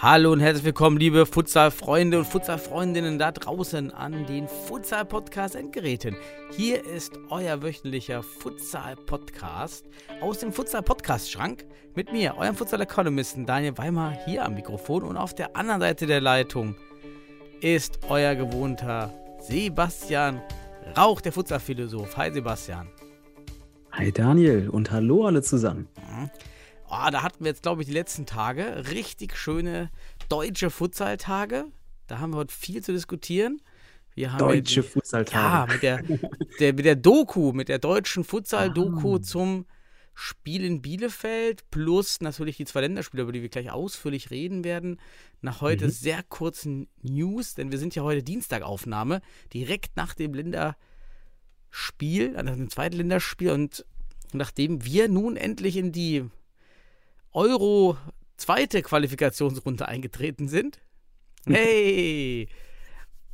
Hallo und herzlich willkommen, liebe Futsal-Freunde und Futsal-Freundinnen da draußen an den Futsal-Podcast-Endgeräten. Hier ist euer wöchentlicher Futsal-Podcast aus dem Futsal-Podcast-Schrank mit mir, eurem Futsal-Economisten Daniel Weimar hier am Mikrofon und auf der anderen Seite der Leitung ist euer gewohnter Sebastian Rauch, der Futsal-Philosoph. Hi Sebastian. Hi Daniel und hallo alle zusammen. Oh, da hatten wir jetzt, glaube ich, die letzten Tage richtig schöne deutsche Futsal-Tage. Da haben wir heute viel zu diskutieren. Wir haben Deutsche Futsaltage. Ja, mit der, der, mit der Doku, mit der deutschen Futsal-Doku Ah. zum Spiel in Bielefeld plus natürlich die zwei Länderspiele, über die wir gleich ausführlich reden werden. Nach heute Mhm. sehr kurzen News, denn wir sind ja heute Dienstagaufnahme, direkt nach dem Länderspiel, nach dem zweiten Länderspiel und nachdem wir nun endlich in die Euro zweite Qualifikationsrunde eingetreten sind. Hey!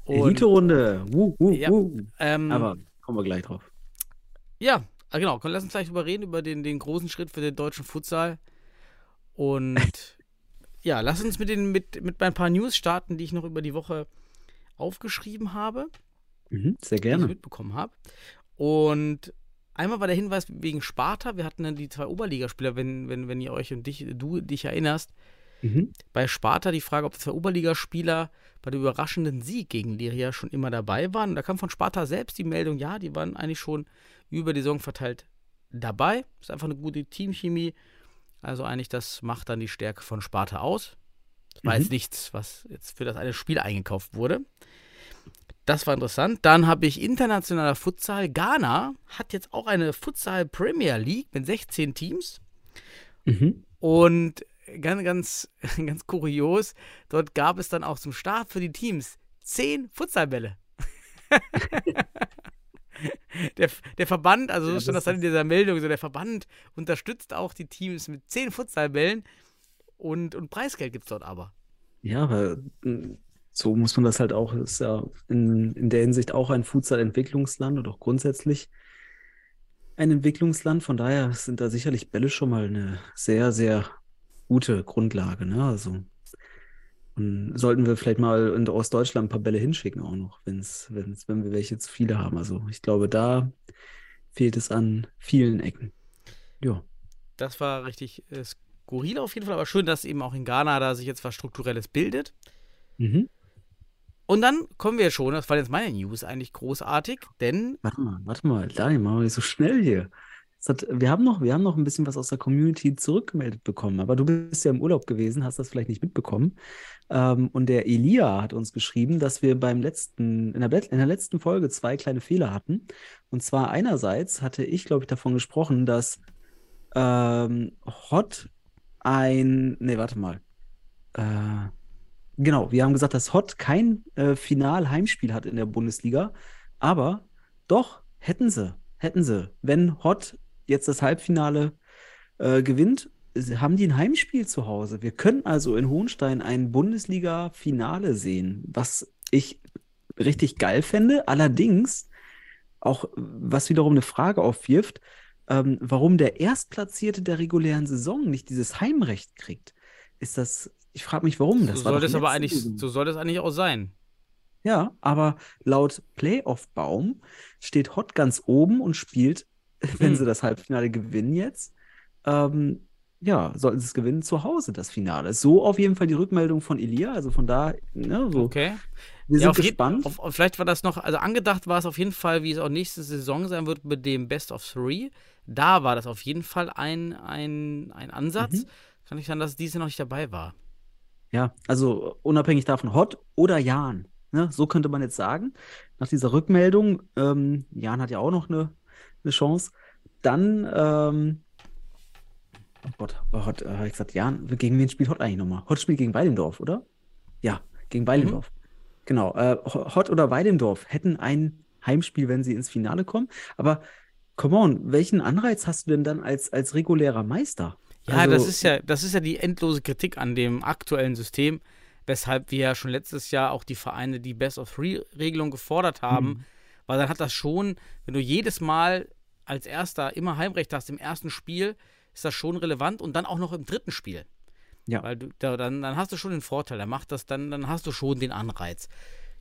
Und, Elite-Runde. Wuh, wuh, Ja. ähm, Aber kommen wir gleich drauf. Ja, ah, genau. Lass uns gleich drüber reden, über den, den großen Schritt für den deutschen Futsal. Und ja, lass uns mit, den, mit, mit ein paar News starten, die ich noch über die Woche aufgeschrieben habe, Mhm, sehr die ich gerne. mitbekommen habe. Und einmal war der Hinweis wegen Sparta. Wir hatten dann die zwei Oberligaspieler, wenn, wenn, wenn ihr euch und dich, du dich erinnerst. Mhm. Bei Sparta die Frage, ob die zwei Oberligaspieler bei dem überraschenden Sieg gegen Liria schon immer dabei waren. Und da kam von Sparta selbst die Meldung, ja, die waren eigentlich schon über die Saison verteilt dabei. Ist einfach eine gute Teamchemie. Also eigentlich, das macht dann die Stärke von Sparta aus. Das war Mhm. jetzt nichts, was jetzt für das eine Spiel eingekauft wurde. Das war interessant. Dann habe ich internationaler Futsal. Ghana hat jetzt auch eine Futsal Premier League mit 16 Teams. Mhm. Und ganz, ganz, ganz kurios, dort gab es dann auch zum Start für die Teams zehn Futsalbälle. der, der Verband, also so Ja, stand das dann in dieser Meldung, so der Verband unterstützt auch die Teams mit zehn Futsalbällen und, und Preisgeld gibt es dort aber. Ja, aber mm, so muss man das halt auch, ist ja in, in der Hinsicht auch ein Futsal-Entwicklungsland und auch grundsätzlich ein Entwicklungsland. Von daher sind da sicherlich Bälle schon mal eine sehr, sehr gute Grundlage. Ne? Also und sollten wir vielleicht mal in Ostdeutschland ein paar Bälle hinschicken auch noch, wenn's, wenn's, wenn wir welche zu viele haben. Also ich glaube, da fehlt es an vielen Ecken. Ja. Das war richtig äh, skurril auf jeden Fall, aber schön, dass eben auch in Ghana da sich jetzt was Strukturelles bildet. Mhm. Und dann kommen wir schon, das war jetzt meine News eigentlich großartig, denn Warte mal, warte mal, Daniel, machen wir so schnell hier. Hat, wir haben noch, wir haben noch ein bisschen was aus der Community zurückgemeldet bekommen, aber du bist ja im Urlaub gewesen, hast das vielleicht nicht mitbekommen. Ähm, und der Elia hat uns geschrieben, dass wir beim letzten, in der, in der letzten Folge zwei kleine Fehler hatten. Und zwar einerseits hatte ich, glaube ich, davon gesprochen, dass ähm, Hot ein, nee, warte mal. Äh, genau, wir haben gesagt, dass Hot kein äh, Final-Heimspiel hat in der Bundesliga, aber doch, hätten sie, hätten sie. Wenn Hot jetzt das Halbfinale äh, gewinnt, haben die ein Heimspiel zu Hause. Wir können also in Hohenstein ein Bundesliga-Finale sehen, was ich richtig geil fände. Allerdings auch, was wiederum eine Frage aufwirft, ähm, warum der Erstplatzierte der regulären Saison nicht dieses Heimrecht kriegt. Ist das, ich frage mich, warum. Das so soll das aber eigentlich, so soll das eigentlich auch sein. Ja, aber laut Playoff-Baum steht Hot ganz oben und spielt, wenn Hm. sie das Halbfinale gewinnen jetzt, ähm, ja, sollten sie es gewinnen, zu Hause das Finale. So auf jeden Fall die Rückmeldung von Elia, also von da, ne, so. Okay. Wir Ja, sind gespannt. auf- vielleicht war das noch, also angedacht war es auf jeden Fall, wie es auch nächste Saison sein wird mit dem Best of Three. Da war das auf jeden Fall ein, ein, ein Ansatz. Mhm. Kann ich sagen, dass diese noch nicht dabei war. Ja, also unabhängig davon, Hot oder Jan. Ne? So könnte man jetzt sagen. Nach dieser Rückmeldung, ähm, Jan hat ja auch noch eine, eine Chance. Dann, ähm, oh Gott, oh, Hot, äh, ich gesagt, Jan, gegen wen spielt Hot eigentlich nochmal? Hot spielt gegen Weilendorf, oder? Ja, gegen Weilendorf. Genau. Äh, Hot oder Weilendorf hätten ein Heimspiel, wenn sie ins Finale kommen. Aber come on, welchen Anreiz hast du denn dann als, als regulärer Meister? Ja, Also, das ist ja, das ist ja die endlose Kritik an dem aktuellen System, weshalb wir ja schon letztes Jahr auch die Vereine die Best of Three-Regelung gefordert haben, Mhm. weil dann hat das schon, wenn du jedes Mal als Erster immer Heimrecht hast im ersten Spiel, ist das schon relevant und dann auch noch im dritten Spiel. Ja. Weil du, da, dann, dann hast du schon den Vorteil, dann macht das, dann, dann hast du schon den Anreiz.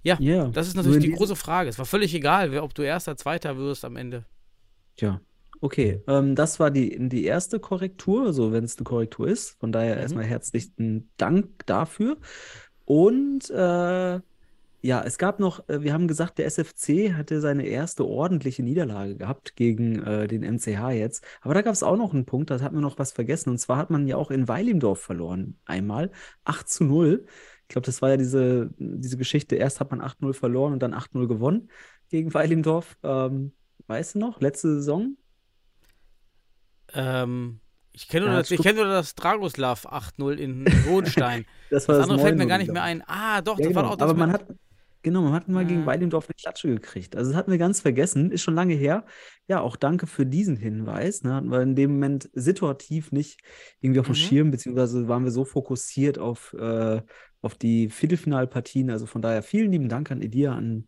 Ja, Ja, das ist natürlich in die große Frage. Es war völlig egal, wer, ob du Erster, Zweiter wirst am Ende. Tja, okay. Ähm, das war die, die erste Korrektur, also wenn es eine Korrektur ist. Von daher Mhm. erstmal herzlichen Dank dafür. Und äh, ja, es gab noch, äh, wir haben gesagt, der SFC hatte seine erste ordentliche Niederlage gehabt gegen äh, den MCH jetzt. Aber da gab es auch noch einen Punkt, da hat man noch was vergessen. Und zwar hat man ja auch in Weilimdorf verloren. Einmal 8 zu 0. Ich glaube, das war ja diese, diese Geschichte. Erst hat man 8-0 verloren und dann 8-0 gewonnen gegen Weilimdorf. Ähm, weißt du noch, letzte Saison? Ähm, ich kenne nur, Ja, das- ich kenn nur das Dragoslav 8-0 in Hohenstein. Das war Das das andere fällt mir 9-0, gar nicht mehr ein. Ah, doch, Ja, das war genau. auch das Aber man hat, genau, man hat mal gegen Ah. Weilendorf eine Klatsche gekriegt. Also das hatten wir ganz vergessen, ist schon lange her. Ja, auch danke für diesen Hinweis. Ne? Hatten wir in dem Moment situativ nicht irgendwie auf dem Mhm. Schirm, beziehungsweise waren wir so fokussiert auf, äh, auf die Viertelfinalpartien. Also von daher vielen lieben Dank an Edia an,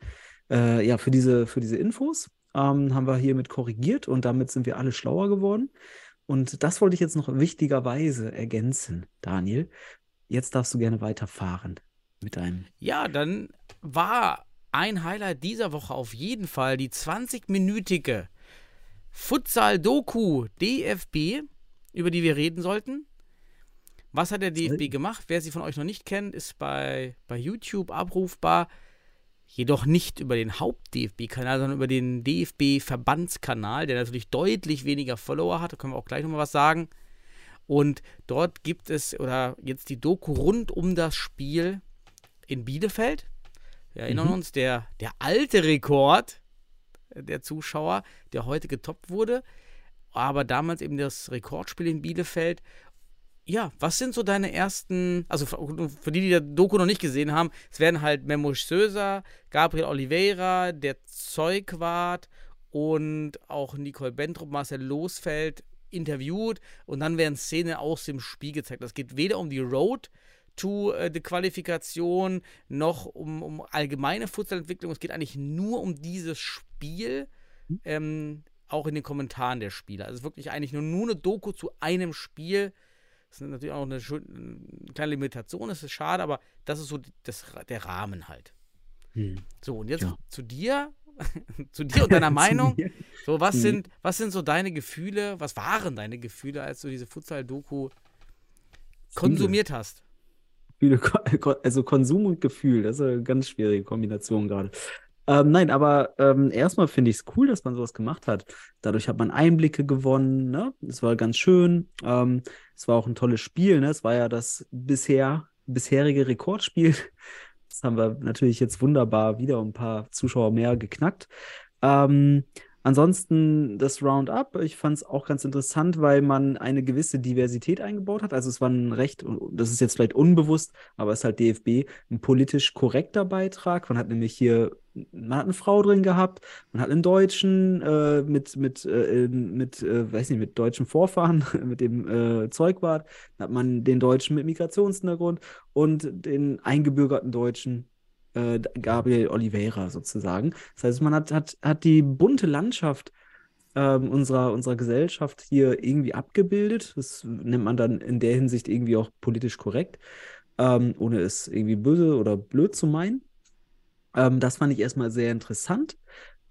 äh, ja, für diese, für diese Infos. Ähm, haben wir hiermit korrigiert und damit sind wir alle schlauer geworden. Und das wollte ich jetzt noch wichtigerweise ergänzen, Daniel. Jetzt darfst du gerne weiterfahren mit deinem. Ja, dann war ein Highlight dieser Woche auf jeden Fall die 20-minütige Futsal-Doku DFB, über die wir reden sollten. Was hat der DFB gemacht? Wer sie von euch noch nicht kennt, ist bei, bei YouTube abrufbar. Jedoch nicht über den Haupt-DFB-Kanal, sondern über den DFB-Verbandskanal, der natürlich deutlich weniger Follower hat. Da können wir auch gleich nochmal was sagen. Und dort gibt es, oder jetzt die Doku rund um das Spiel in Bielefeld. Wir erinnern Mhm. uns, der, der alte Rekord der Zuschauer, der heute getoppt wurde. Aber damals eben das Rekordspiel in Bielefeld. Ja, was sind so deine ersten, also für, die, die die Doku noch nicht gesehen haben, es werden halt Memo Söser, Gabriel Oliveira, der Zeugwart und auch Nicole Bentrup, Marcel Losfeld interviewt und dann werden Szenen aus dem Spiel gezeigt. Das geht weder um die Road to äh, die Qualifikation noch um, um allgemeine Futsalentwicklung. Es geht eigentlich nur um dieses Spiel, ähm, auch in den Kommentaren der Spieler. Also es ist wirklich eigentlich nur, nur eine Doku zu einem Spiel. Das ist natürlich auch eine, eine kleine Limitation, das ist schade, aber das ist so das, der Rahmen halt. Hm. So, und jetzt Ja. zu dir, zu dir und deiner Meinung. mir? So, was Mhm. sind, was sind so deine Gefühle, was waren deine Gefühle, als du diese Futsal-Doku konsumiert hast? Also Konsum und Gefühl, das ist eine ganz schwierige Kombination gerade. Ähm, nein, aber ähm, erstmal finde ich es cool, dass man sowas gemacht hat. Dadurch hat man Einblicke gewonnen, ne? Es war ganz schön. Ähm, es war auch ein tolles Spiel, ne? Es war ja das bisher bisherige Rekordspiel. Das haben wir natürlich jetzt wunderbar wieder ein paar Zuschauer mehr geknackt. Ähm, ansonsten das Roundup, ich fand es auch ganz interessant, weil man eine gewisse Diversität eingebaut hat. Also es war ein recht, das ist jetzt vielleicht unbewusst, aber es ist halt DFB, ein politisch korrekter Beitrag. Man hat nämlich hier, man hat eine Frau drin gehabt, man hat einen Deutschen äh, mit, mit, äh, mit äh, weiß nicht, mit deutschen Vorfahren, mit dem äh, Zeugwart, dann hat man den Deutschen mit Migrationshintergrund und den eingebürgerten Deutschen äh, Gabriel Oliveira sozusagen. Das heißt, man hat, hat, hat die bunte Landschaft ähm, unserer, unserer Gesellschaft hier irgendwie abgebildet. Das nennt man dann in der Hinsicht irgendwie auch politisch korrekt, ähm, ohne es irgendwie böse oder blöd zu meinen. Ähm, das fand ich erstmal sehr interessant.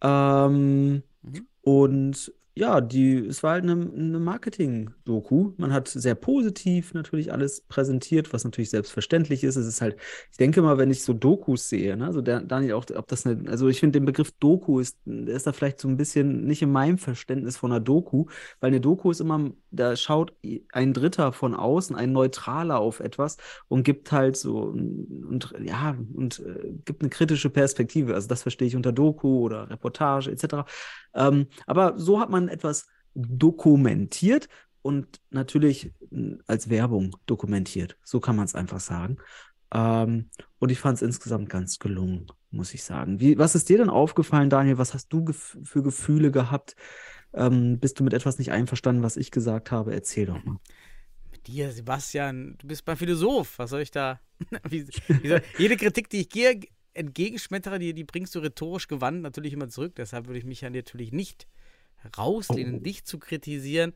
Ähm, Mhm. Und ja, die, es war halt eine, eine Marketing-Doku. Man hat sehr positiv natürlich alles präsentiert, was natürlich selbstverständlich ist. Es ist halt, ich denke mal, wenn ich so Dokus sehe, ne, also der, Daniel auch, ob das eine, also ich finde den Begriff Doku ist, ist da vielleicht so ein bisschen nicht in meinem Verständnis von einer Doku, weil eine Doku ist immer, da schaut ein Dritter von außen, ein Neutraler auf etwas und gibt halt so und ja und äh, gibt eine kritische Perspektive. Also das verstehe ich unter Doku oder Reportage etc. Ähm, aber so hat man etwas dokumentiert und natürlich mh, als Werbung dokumentiert. So kann man es einfach sagen. Ähm, und ich fand es insgesamt ganz gelungen, muss ich sagen. Wie, was ist dir denn aufgefallen, Daniel? Was hast du gef für Gefühle gehabt? Ähm, bist du mit etwas nicht einverstanden, was ich gesagt habe? Erzähl doch mal. Mit dir, Sebastian, du bist mein Philosoph. Was soll ich da? wie, wie soll, jede Kritik, die ich dir entgegenschmettere, die, die bringst du rhetorisch gewandt natürlich immer zurück. Deshalb würde ich mich ja natürlich nicht rauslehnen, oh. dich zu kritisieren.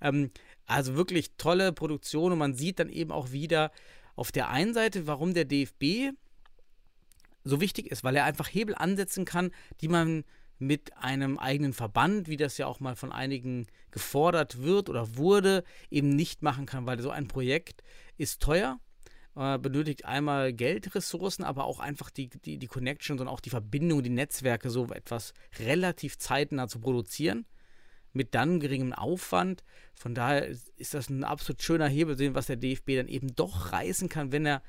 Ähm, also wirklich tolle Produktion und man sieht dann eben auch wieder auf der einen Seite, warum der DFB so wichtig ist, weil er einfach Hebel ansetzen kann, die man mit einem eigenen Verband, wie das ja auch mal von einigen gefordert wird oder wurde, eben nicht machen kann, weil so ein Projekt ist teuer, äh, benötigt einmal Geldressourcen, aber auch einfach die, die, die Connections und auch die Verbindung, die Netzwerke, so etwas relativ zeitnah zu produzieren mit dann geringem Aufwand. Von daher ist das ein absolut schöner Hebel, was der DFB dann eben doch reißen kann, wenn er,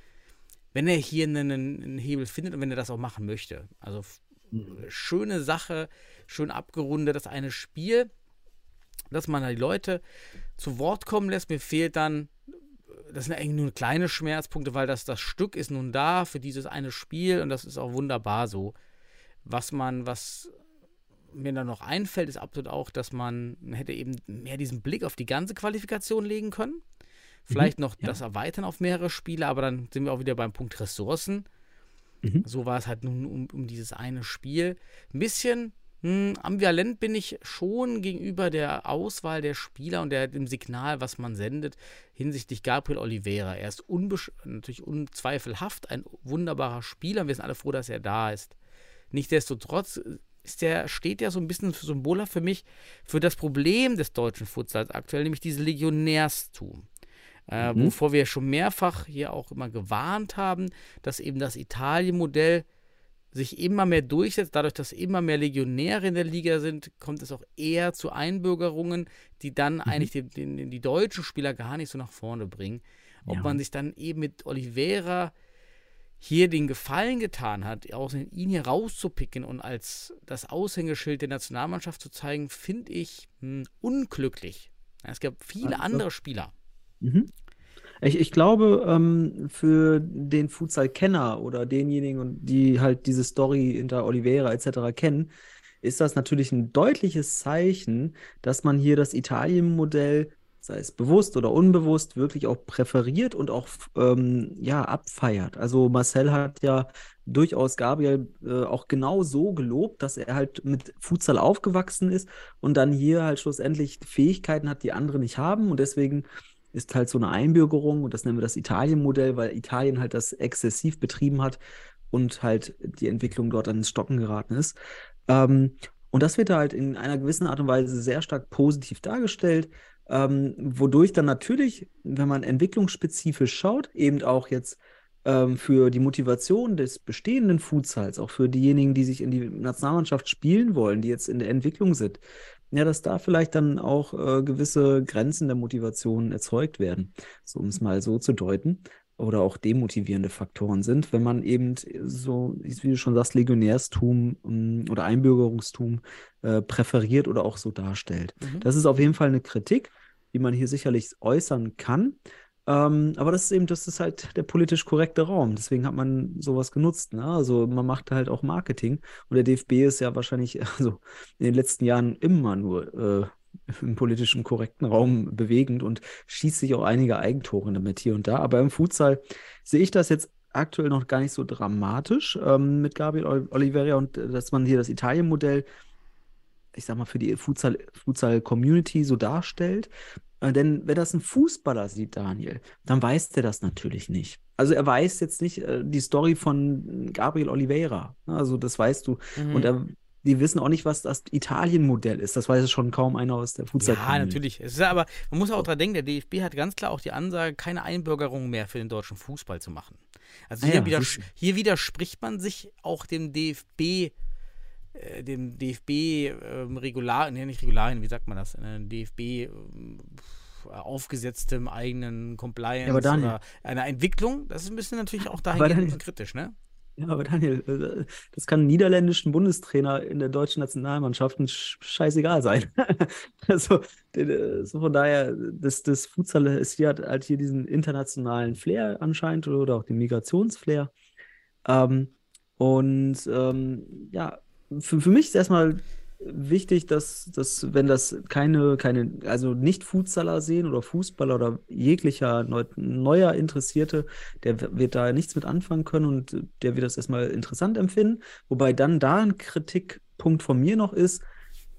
wenn er hier einen, einen Hebel findet und wenn er das auch machen möchte. Also mhm. schöne Sache, schön abgerundet, das eine Spiel, dass man da die Leute zu Wort kommen lässt. Mir fehlt dann, das sind eigentlich nur kleine Schmerzpunkte, weil das, das Stück ist nun da für dieses eine Spiel und das ist auch wunderbar so. Was man, was mir dann noch einfällt, ist absolut auch, dass man hätte eben mehr diesen Blick auf die ganze Qualifikation legen können. Vielleicht mhm, noch ja. das erweitern auf mehrere Spiele, aber dann sind wir auch wieder beim Punkt Ressourcen. Mhm. So war es halt nun um, um, dieses eine Spiel. Ein bisschen hm, ambivalent bin ich schon gegenüber der Auswahl der Spieler und der, dem Signal, was man sendet, hinsichtlich Gabriel Oliveira. Er ist natürlich unzweifelhaft ein wunderbarer Spieler. Wir sind alle froh, dass er da ist. Nichtsdestotrotz ist der, steht ja so ein bisschen symboler für mich für das Problem des deutschen Futsals aktuell, nämlich dieses Legionärstum. Äh, mhm. Wovor wir schon mehrfach hier auch immer gewarnt haben, dass eben das Italien-Modell sich immer mehr durchsetzt. Dadurch, dass immer mehr Legionäre in der Liga sind, kommt es auch eher zu Einbürgerungen, die dann mhm. eigentlich die, die, die, deutschen Spieler gar nicht so nach vorne bringen. Ob ja. man sich dann eben mit Oliveira hier den Gefallen getan hat, ihn hier rauszupicken und als das Aushängeschild der Nationalmannschaft zu zeigen, finde ich mh, hm, unglücklich. Es gab viele also. andere Spieler. Mhm. Ich, ich glaube, ähm, für den Futsal-Kenner oder denjenigen, die halt diese Story hinter Oliveira etc. kennen, ist das natürlich ein deutliches Zeichen, dass man hier das Italien-Modell sei es bewusst oder unbewusst, wirklich auch präferiert und auch ähm, ja, abfeiert. Also Marcel hat ja durchaus Gabriel äh, auch genau so gelobt, dass er halt mit Futsal aufgewachsen ist und dann hier halt schlussendlich Fähigkeiten hat, die andere nicht haben und deswegen ist halt so eine Einbürgerung und das nennen wir das Italien-Modell, weil Italien halt das exzessiv betrieben hat und halt die Entwicklung dort ans Stocken geraten ist. Ähm, und das wird halt in einer gewissen Art und Weise sehr stark positiv dargestellt ähm, wodurch dann natürlich, wenn man entwicklungsspezifisch schaut, eben auch jetzt ähm, für die Motivation des bestehenden Futsals, auch für diejenigen, die sich in die Nationalmannschaft spielen wollen, die jetzt in der Entwicklung sind, ja, dass da vielleicht dann auch äh, gewisse Grenzen der Motivation erzeugt werden, so, um es mal so zu deuten oder auch demotivierende Faktoren sind, wenn man eben so, wie du schon sagst, Legionärstum ähm, oder Einbürgerungstum äh, präferiert oder auch so darstellt. Mhm. Das ist auf jeden Fall eine Kritik, die man hier sicherlich äußern kann. Ähm, aber das ist eben, das ist halt der politisch korrekte Raum. Deswegen hat man sowas genutzt. Ne? Also man macht halt auch Marketing. Und der DFB ist ja wahrscheinlich also in den letzten Jahren immer nur äh, im politischen korrekten Raum bewegend und schießt sich auch einige Eigentore damit hier und da. Aber im Futsal sehe ich das jetzt aktuell noch gar nicht so dramatisch ähm, mit Gabriel Oliveira und äh, dass man hier das Italien-Modell, ich sag mal, für die Futsal-Community so darstellt. Äh, denn wenn das ein Fußballer sieht, Daniel, dann weiß der das natürlich nicht. Also er weiß jetzt nicht äh, die Story von Gabriel Oliveira. Also das weißt du. Mhm. Und er die wissen auch nicht, was das Italien-Modell ist. Das weiß schon kaum einer aus der futsal Ja, natürlich. Es ist aber, man muss auch daran denken, der DFB hat ganz klar auch die Ansage, keine Einbürgerung mehr für den deutschen Fußball zu machen. Also hier, ah ja, widers hier widerspricht man sich auch dem DFB, äh, dem DFB ähm, nee, nicht Regularien, wie sagt man das? Äh, DFB äh, aufgesetztem eigenen Compliance ja, oder einer Entwicklung. Das ist ein bisschen natürlich auch dahingehend kritisch, ne? Ja, aber Daniel, äh, das kann einem niederländischen Bundestrainer in der deutschen Nationalmannschaft scheißegal sein. Also, so von daher, das, das Futsal ist hier hat halt hier diesen internationalen Flair anscheinend oder auch den Migrationsflair. Ähm, und ähm, ja, für, für mich ist erstmal wichtig, dass, dass wenn das keine, keine, also nicht Futsaler sehen oder Fußballer oder jeglicher neu, neuer Interessierte, der wird da nichts mit anfangen können und der wird das erstmal interessant empfinden. Wobei dann da ein Kritikpunkt von mir noch ist,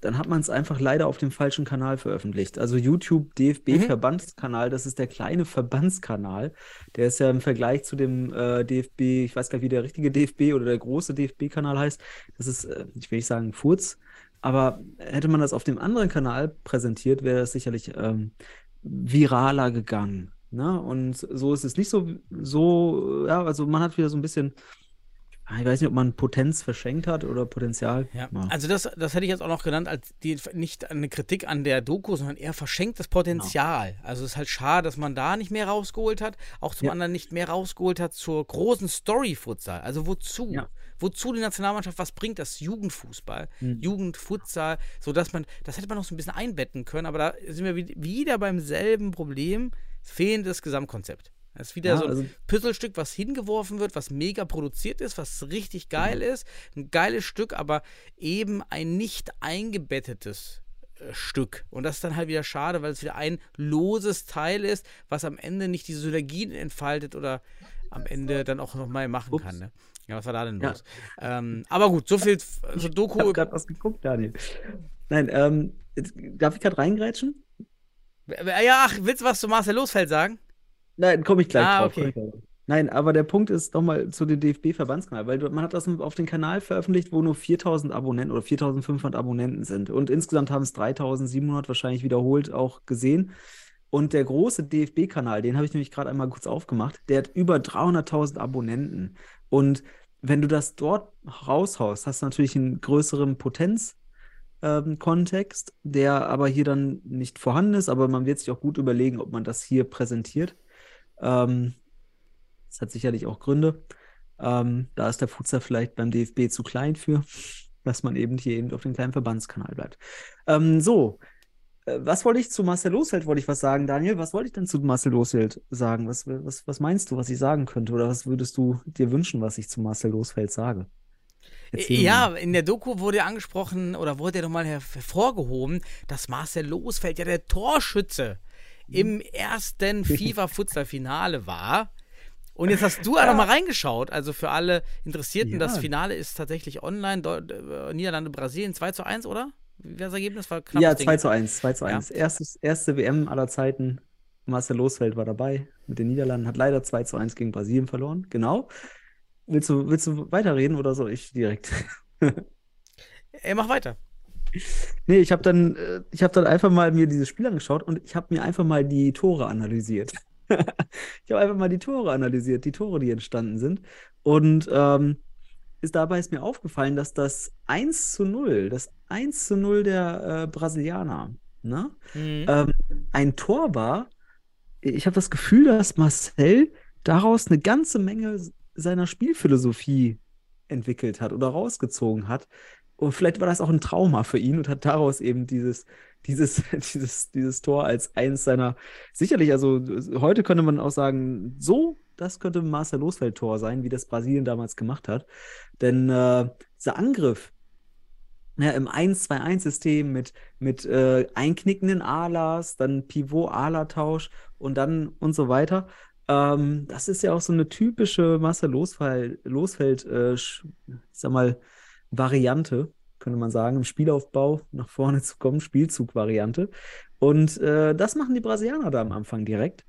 dann hat man es einfach leider auf dem falschen Kanal veröffentlicht. Also YouTube DFB Verbandskanal, das ist der kleine Verbandskanal. Der ist ja im Vergleich zu dem äh, DFB, ich weiß gar nicht, wie der richtige DFB oder der große DFB-Kanal heißt. Das ist, äh, ich will nicht sagen Furz, aber hätte man das auf dem anderen Kanal präsentiert, wäre das sicherlich ähm, viraler gegangen. Ne? Und so ist es nicht so, so, ja, also man hat wieder so ein bisschen, ich weiß nicht, ob man Potenz verschenkt hat oder Potenzial. Ja, also das, das hätte ich jetzt auch noch genannt als die, nicht eine Kritik an der Doku, sondern eher verschenktes Potenzial. Also es ist halt schade, dass man da nicht mehr rausgeholt hat, auch zum Ja. anderen nicht mehr rausgeholt hat zur großen Story-Futsal. Also wozu? Ja. Wozu die Nationalmannschaft, was bringt das Jugendfußball, Mhm. Jugendfutsal, sodass man, das hätte man noch so ein bisschen einbetten können, aber da sind wir wi- wieder beim selben Problem, fehlendes Gesamtkonzept. Das ist wieder Ja, so ein also- Puzzlestück, was hingeworfen wird, was mega produziert ist, was richtig geil ist. Ein geiles Stück, aber eben ein nicht eingebettetes äh, Stück. Und das ist dann halt wieder schade, weil es wieder ein loses Teil ist, was am Ende nicht diese Synergien entfaltet oder am Ende dann auch nochmal machen Ups. kann. Ne? Ja, was war da denn Ja. los? Ähm, aber gut, so viel so Ich habe Doku. gerade was geguckt, Daniel. Nein, ähm, jetzt, darf ich gerade reingrätschen? Ja, ach, willst du was zu Marcel Losfeld sagen? Nein, komme ich gleich Ah, drauf. okay. Nein, aber der Punkt ist nochmal zu dem DFB-Verbandskanal, weil man hat das auf den Kanal veröffentlicht, wo nur 4000 Abonnenten oder 4500 Abonnenten sind. Und insgesamt haben es 3700 wahrscheinlich wiederholt auch gesehen. Und der große DFB-Kanal, den habe ich nämlich gerade einmal kurz aufgemacht, der hat über 300.000 Abonnenten. Und wenn du das dort raushaust, hast du natürlich einen größeren Potenz, ähm, der aber hier dann nicht vorhanden ist, aber man wird sich auch gut überlegen, ob man das hier präsentiert. Ähm, das hat sicherlich auch Gründe. Ähm, da ist der Futsal vielleicht beim DFB zu klein für, dass man eben hier eben auf dem kleinen Verbandskanal bleibt. Ähm, so, äh, was wollte ich zu Marcel Losfeld, wollte ich was sagen, Daniel? Was wollte ich denn zu Marcel Losfeld sagen? Was, was, was meinst du, was ich sagen könnte? Oder was würdest du dir wünschen, was ich zu Marcel Losfeld sage? Erzähl Ja, in der Doku wurde ja angesprochen oder wurde ja nochmal hervorgehoben, dass Marcel Losfeld ja der Torschütze im ersten FIFA-Futsal-Finale war. Und jetzt hast du auch noch mal reingeschaut. Also für alle Interessierten, Ja. das Finale ist tatsächlich online. Deu äh, Niederlande, Brasilien 2 zu 1, oder? Das Ergebnis? War knapp. Ja, 2 zu 1, 2 zu Ja. 1. Erstes, erste WM aller Zeiten. Marcel Losfeld war dabei mit den Niederlanden, hat leider 2 zu 1 gegen Brasilien verloren. Genau. Willst du, willst du weiterreden oder soll ich direkt? Ey, mach weiter. Nee, ich habe dann, äh, ich habe dann einfach mal mir dieses Spiel angeschaut und ich habe mir einfach mal die Tore analysiert. ich habe einfach mal die Tore analysiert, die Tore, die entstanden sind. Und ähm, ist, dabei ist mir aufgefallen, dass das 1 zu 0, das 1 zu 0 der äh, Brasilianer, ne? Mhm. ähm, ein Tor war. Ich habe das Gefühl, dass Marcel daraus eine ganze Menge seiner Spielphilosophie entwickelt hat oder rausgezogen hat. Und vielleicht war das auch ein Trauma für ihn und hat daraus eben dieses, dieses, dieses, dieses Tor als eins seiner, sicherlich, also heute könnte man auch sagen, so, das könnte ein Marcel Losfeld-Tor sein, wie das Brasilien damals gemacht hat. Denn äh, dieser Angriff, ja, im 1-2-1-System mit, mit äh, einknickenden Alas, dann Pivot-Ala-Tausch und dann und so weiter. Ähm, das ist ja auch so eine typische Marcel Losfeld, Losfeld äh, ich sag mal, Variante, könnte man sagen, im Spielaufbau nach vorne zu kommen, Spielzug-Variante. Und äh, das machen die Brasilianer da am Anfang direkt.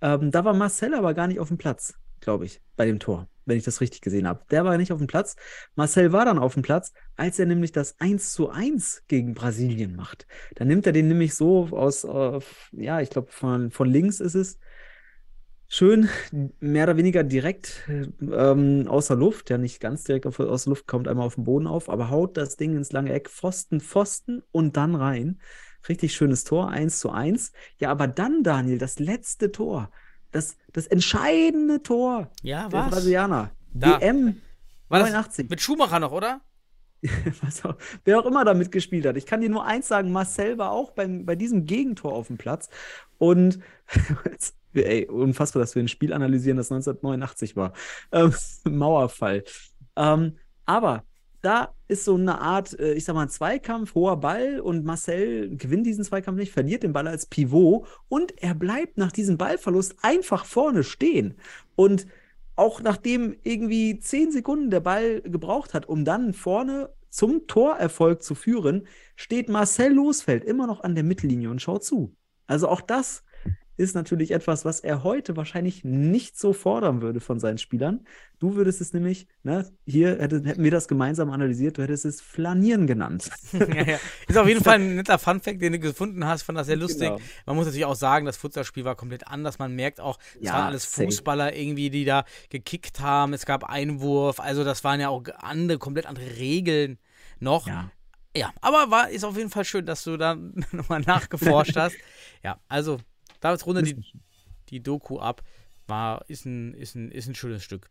Ähm, da war Marcel aber gar nicht auf dem Platz, glaube ich, bei dem Tor, wenn ich das richtig gesehen habe. Der war nicht auf dem Platz. Marcel war dann auf dem Platz, als er nämlich das 1 zu 1 gegen Brasilien macht. Dann nimmt er den nämlich so aus, äh, ja, ich glaube, von, von links ist es. Schön, mehr oder weniger direkt ähm, außer Luft, ja nicht ganz direkt auf, aus der Luft, kommt einmal auf den Boden auf, aber haut das Ding ins lange Eck, Pfosten, Pfosten und dann rein. Richtig schönes Tor, 1 zu 1. Ja, aber dann, Daniel, das letzte Tor, das, das entscheidende Tor Ja, der was? Brasilianer. Da. WM, War das 89. mit Schumacher noch, oder? Auch, wer auch immer da mitgespielt hat. Ich kann dir nur eins sagen, Marcel war auch beim, bei diesem Gegentor auf dem Platz. Und ey, unfassbar, dass wir ein Spiel analysieren, das 1989 war. Ähm, Mauerfall. Ähm, aber da ist so eine Art, äh, ich sag mal, Zweikampf, hoher Ball und Marcel gewinnt diesen Zweikampf nicht, verliert den Ball als Pivot und er bleibt nach diesem Ballverlust einfach vorne stehen. Und auch nachdem irgendwie zehn Sekunden der Ball gebraucht hat, um dann vorne zum Torerfolg zu führen, steht Marcel Losfeld immer noch an der Mittellinie und schaut zu. Also auch das ist natürlich etwas, was er heute wahrscheinlich nicht so fordern würde von seinen Spielern. Du würdest es nämlich, ne, hier hätte, hätten wir das gemeinsam analysiert, du hättest es Flanieren genannt. ja, ja. Ist auf jeden Fall ein netter Funfact, den du gefunden hast. Fand das sehr lustig. Genau. Man muss natürlich auch sagen, das Futsalspiel war komplett anders. Man merkt auch, es Ja, waren alles safe. Fußballer irgendwie, die da gekickt haben. Es gab Einwurf. Also das waren ja auch andere, komplett andere Regeln noch. Ja. Ja, aber war, ist auf jeden Fall schön, dass du da nochmal nachgeforscht hast. Ja, also, da rundet die, die Doku ab. War, ist ein, ist ein, ist ein schönes Stück.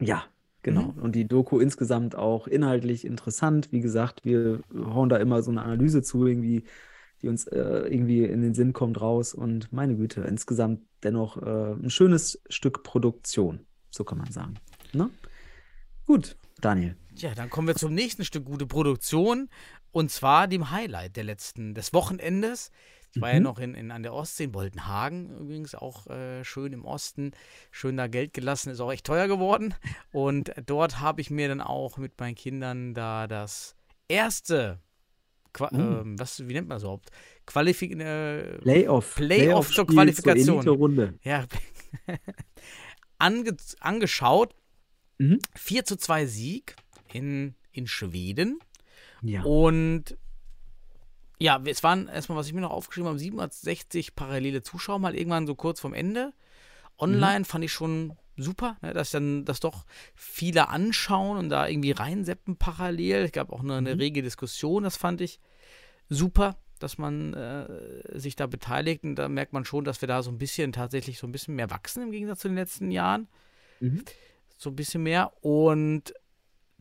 Ja, genau. Mhm. Und die Doku insgesamt auch inhaltlich interessant. Wie gesagt, wir hauen da immer so eine Analyse zu, irgendwie, die uns äh, irgendwie in den Sinn kommt raus. Und meine Güte, insgesamt dennoch äh, ein schönes Stück Produktion, so kann man sagen. Ne? Gut, Daniel. Tja, dann kommen wir zum nächsten Stück gute Produktion. Und zwar dem Highlight der letzten, des Wochenendes. Ich war ja Mhm. noch in, in, an der Ostsee, in Boltenhagen übrigens, auch äh, schön im Osten. Schön da Geld gelassen, ist auch echt teuer geworden. Und dort habe ich mir dann auch mit meinen Kindern da das erste, Qua Uh. ähm, was, wie nennt man das überhaupt? Qualifik äh, Playoff. Playoff zur Playoff-Spiel Qualifikation. Zur Elite-Runde. ja, ange angeschaut. Mhm. 4 zu 2 Sieg in, in Schweden. Ja. Und ja, es waren erstmal, was ich mir noch aufgeschrieben habe, 760 parallele Zuschauer mal irgendwann so kurz vorm Ende. Online Mhm. fand ich schon super, ne, dass dann das doch viele anschauen und da irgendwie reinseppen parallel. Es gab auch eine, eine Mhm. rege Diskussion, das fand ich super, dass man äh, sich da beteiligt. Und da merkt man schon, dass wir da so ein bisschen tatsächlich so ein bisschen mehr wachsen im Gegensatz zu den letzten Jahren Mhm. so ein bisschen mehr. Und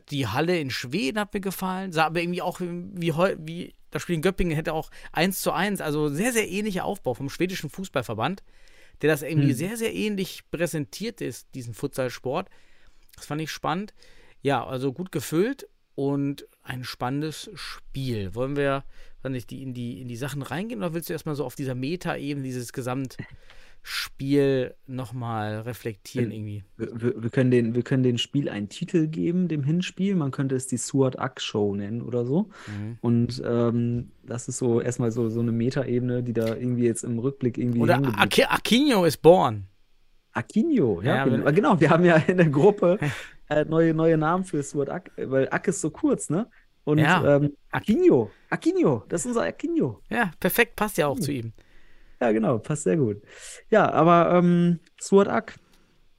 die Halle in Schweden hat mir gefallen. Sah aber irgendwie auch wie, heu- wie das Spiel in Göppingen hätte auch 1 zu 1, also sehr, sehr ähnlicher Aufbau vom schwedischen Fußballverband, der das irgendwie Hm. sehr, sehr ähnlich präsentiert ist, diesen Futsalsport. Das fand ich spannend. Ja, also gut gefüllt und ein spannendes Spiel. Wollen wir weiß nicht, die, in, die, in die Sachen reingehen oder willst du erstmal so auf dieser Meta-Ebene, dieses Gesamtspiel nochmal reflektieren irgendwie? Wir, wir, können den, wir können dem Spiel einen Titel geben, dem Hinspiel. Man könnte es die Suat Ak Show nennen oder so. Mhm. Und ähm, das ist so erstmal so, so eine Metaebene, die da irgendwie jetzt im Rückblick irgendwie Oder Ak Aquino ist born. Aquino, ja, Ja, genau. genau. Wir haben ja in der Gruppe äh, neue, neue Namen für Suat Ak, weil Ak ist so kurz, ne? Und Ja. ähm, Aquino, Aquino, das ist unser Aquino. Ja, perfekt, passt ja auch zu ihm. Ja, genau, passt sehr gut. Ja, aber ähm, Suat Ak,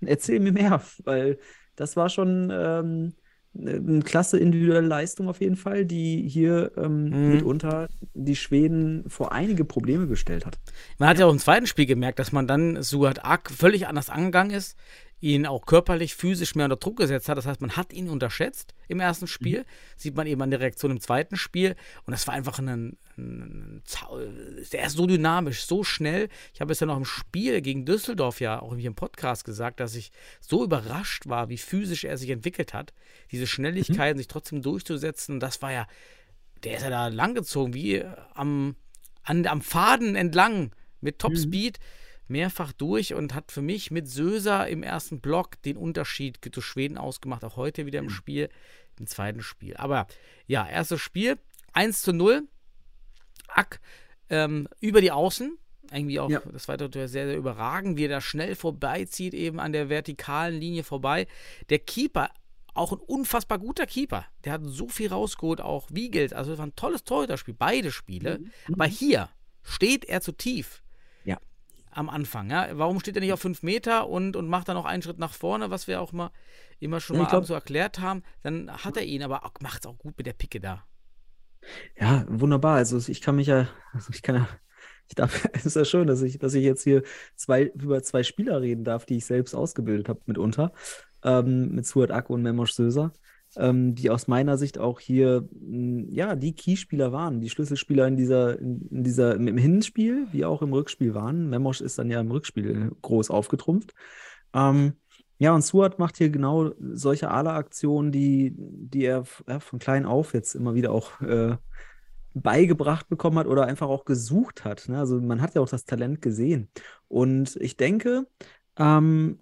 erzähl mir mehr, weil das war schon ähm, eine klasse individuelle Leistung auf jeden Fall, die hier ähm, Mhm. mitunter die Schweden vor einige Probleme gestellt hat. Man hat ja auch im zweiten Spiel gemerkt, dass man dann Suat Ak völlig anders angegangen ist, ihn auch körperlich, physisch mehr unter Druck gesetzt hat. Das heißt, man hat ihn unterschätzt im ersten Spiel. Sieht man eben an der Reaktion im zweiten Spiel. Und das war einfach ein, ein, der ist so dynamisch, so schnell. Ich habe es ja noch im Spiel gegen Düsseldorf ja auch irgendwie im Podcast gesagt, dass ich so überrascht war, wie physisch er sich entwickelt hat. Diese Schnelligkeit, sich trotzdem durchzusetzen. Das war ja, der ist ja da langgezogen, wie am, an, am Faden entlang mit Topspeed mehrfach durch und hat für mich mit Söser im ersten Block den Unterschied zu Schweden ausgemacht, auch heute wieder im Spiel, im zweiten Spiel. Aber ja, erstes Spiel, 1 zu 0. Ack ähm, über die Außen. Irgendwie auch Ja. das zweite Tor sehr, sehr überragend, wie er da schnell vorbeizieht, eben an der vertikalen Linie vorbei. Der Keeper, auch ein unfassbar guter Keeper. Der hat so viel rausgeholt, auch Wiegelt. Also, es war ein tolles Torhüterspiel, beide Spiele. Aber hier steht er zu tief. Am Anfang. Ja? Warum steht er nicht auf fünf Meter und, und macht dann noch einen Schritt nach vorne, was wir auch immer, immer schon Ja, mal so erklärt haben? Dann hat er ihn, aber macht es auch gut mit der Picke da. Ja, wunderbar. Also ich kann mich ja, also ich kann ja, ich darf, es ist ja schön, dass ich, dass ich jetzt hier zwei, über zwei Spieler reden darf, die ich selbst ausgebildet habe mitunter. ähm, mit Suat Ak und Memosh Söser, ähm, die aus meiner Sicht auch hier, mh, ja, die Keyspieler waren, die Schlüsselspieler in dieser, in, dieser, im Hinspiel, wie auch im Rückspiel waren. Memosh ist dann ja im Rückspiel groß aufgetrumpft. Ähm, ja, und Suat macht hier genau solche Ala-Aktionen, die, die er ja, von klein auf jetzt immer wieder auch äh, beigebracht bekommen hat oder einfach auch gesucht hat. Ne? Also man hat ja auch das Talent gesehen. Und ich denke, ähm,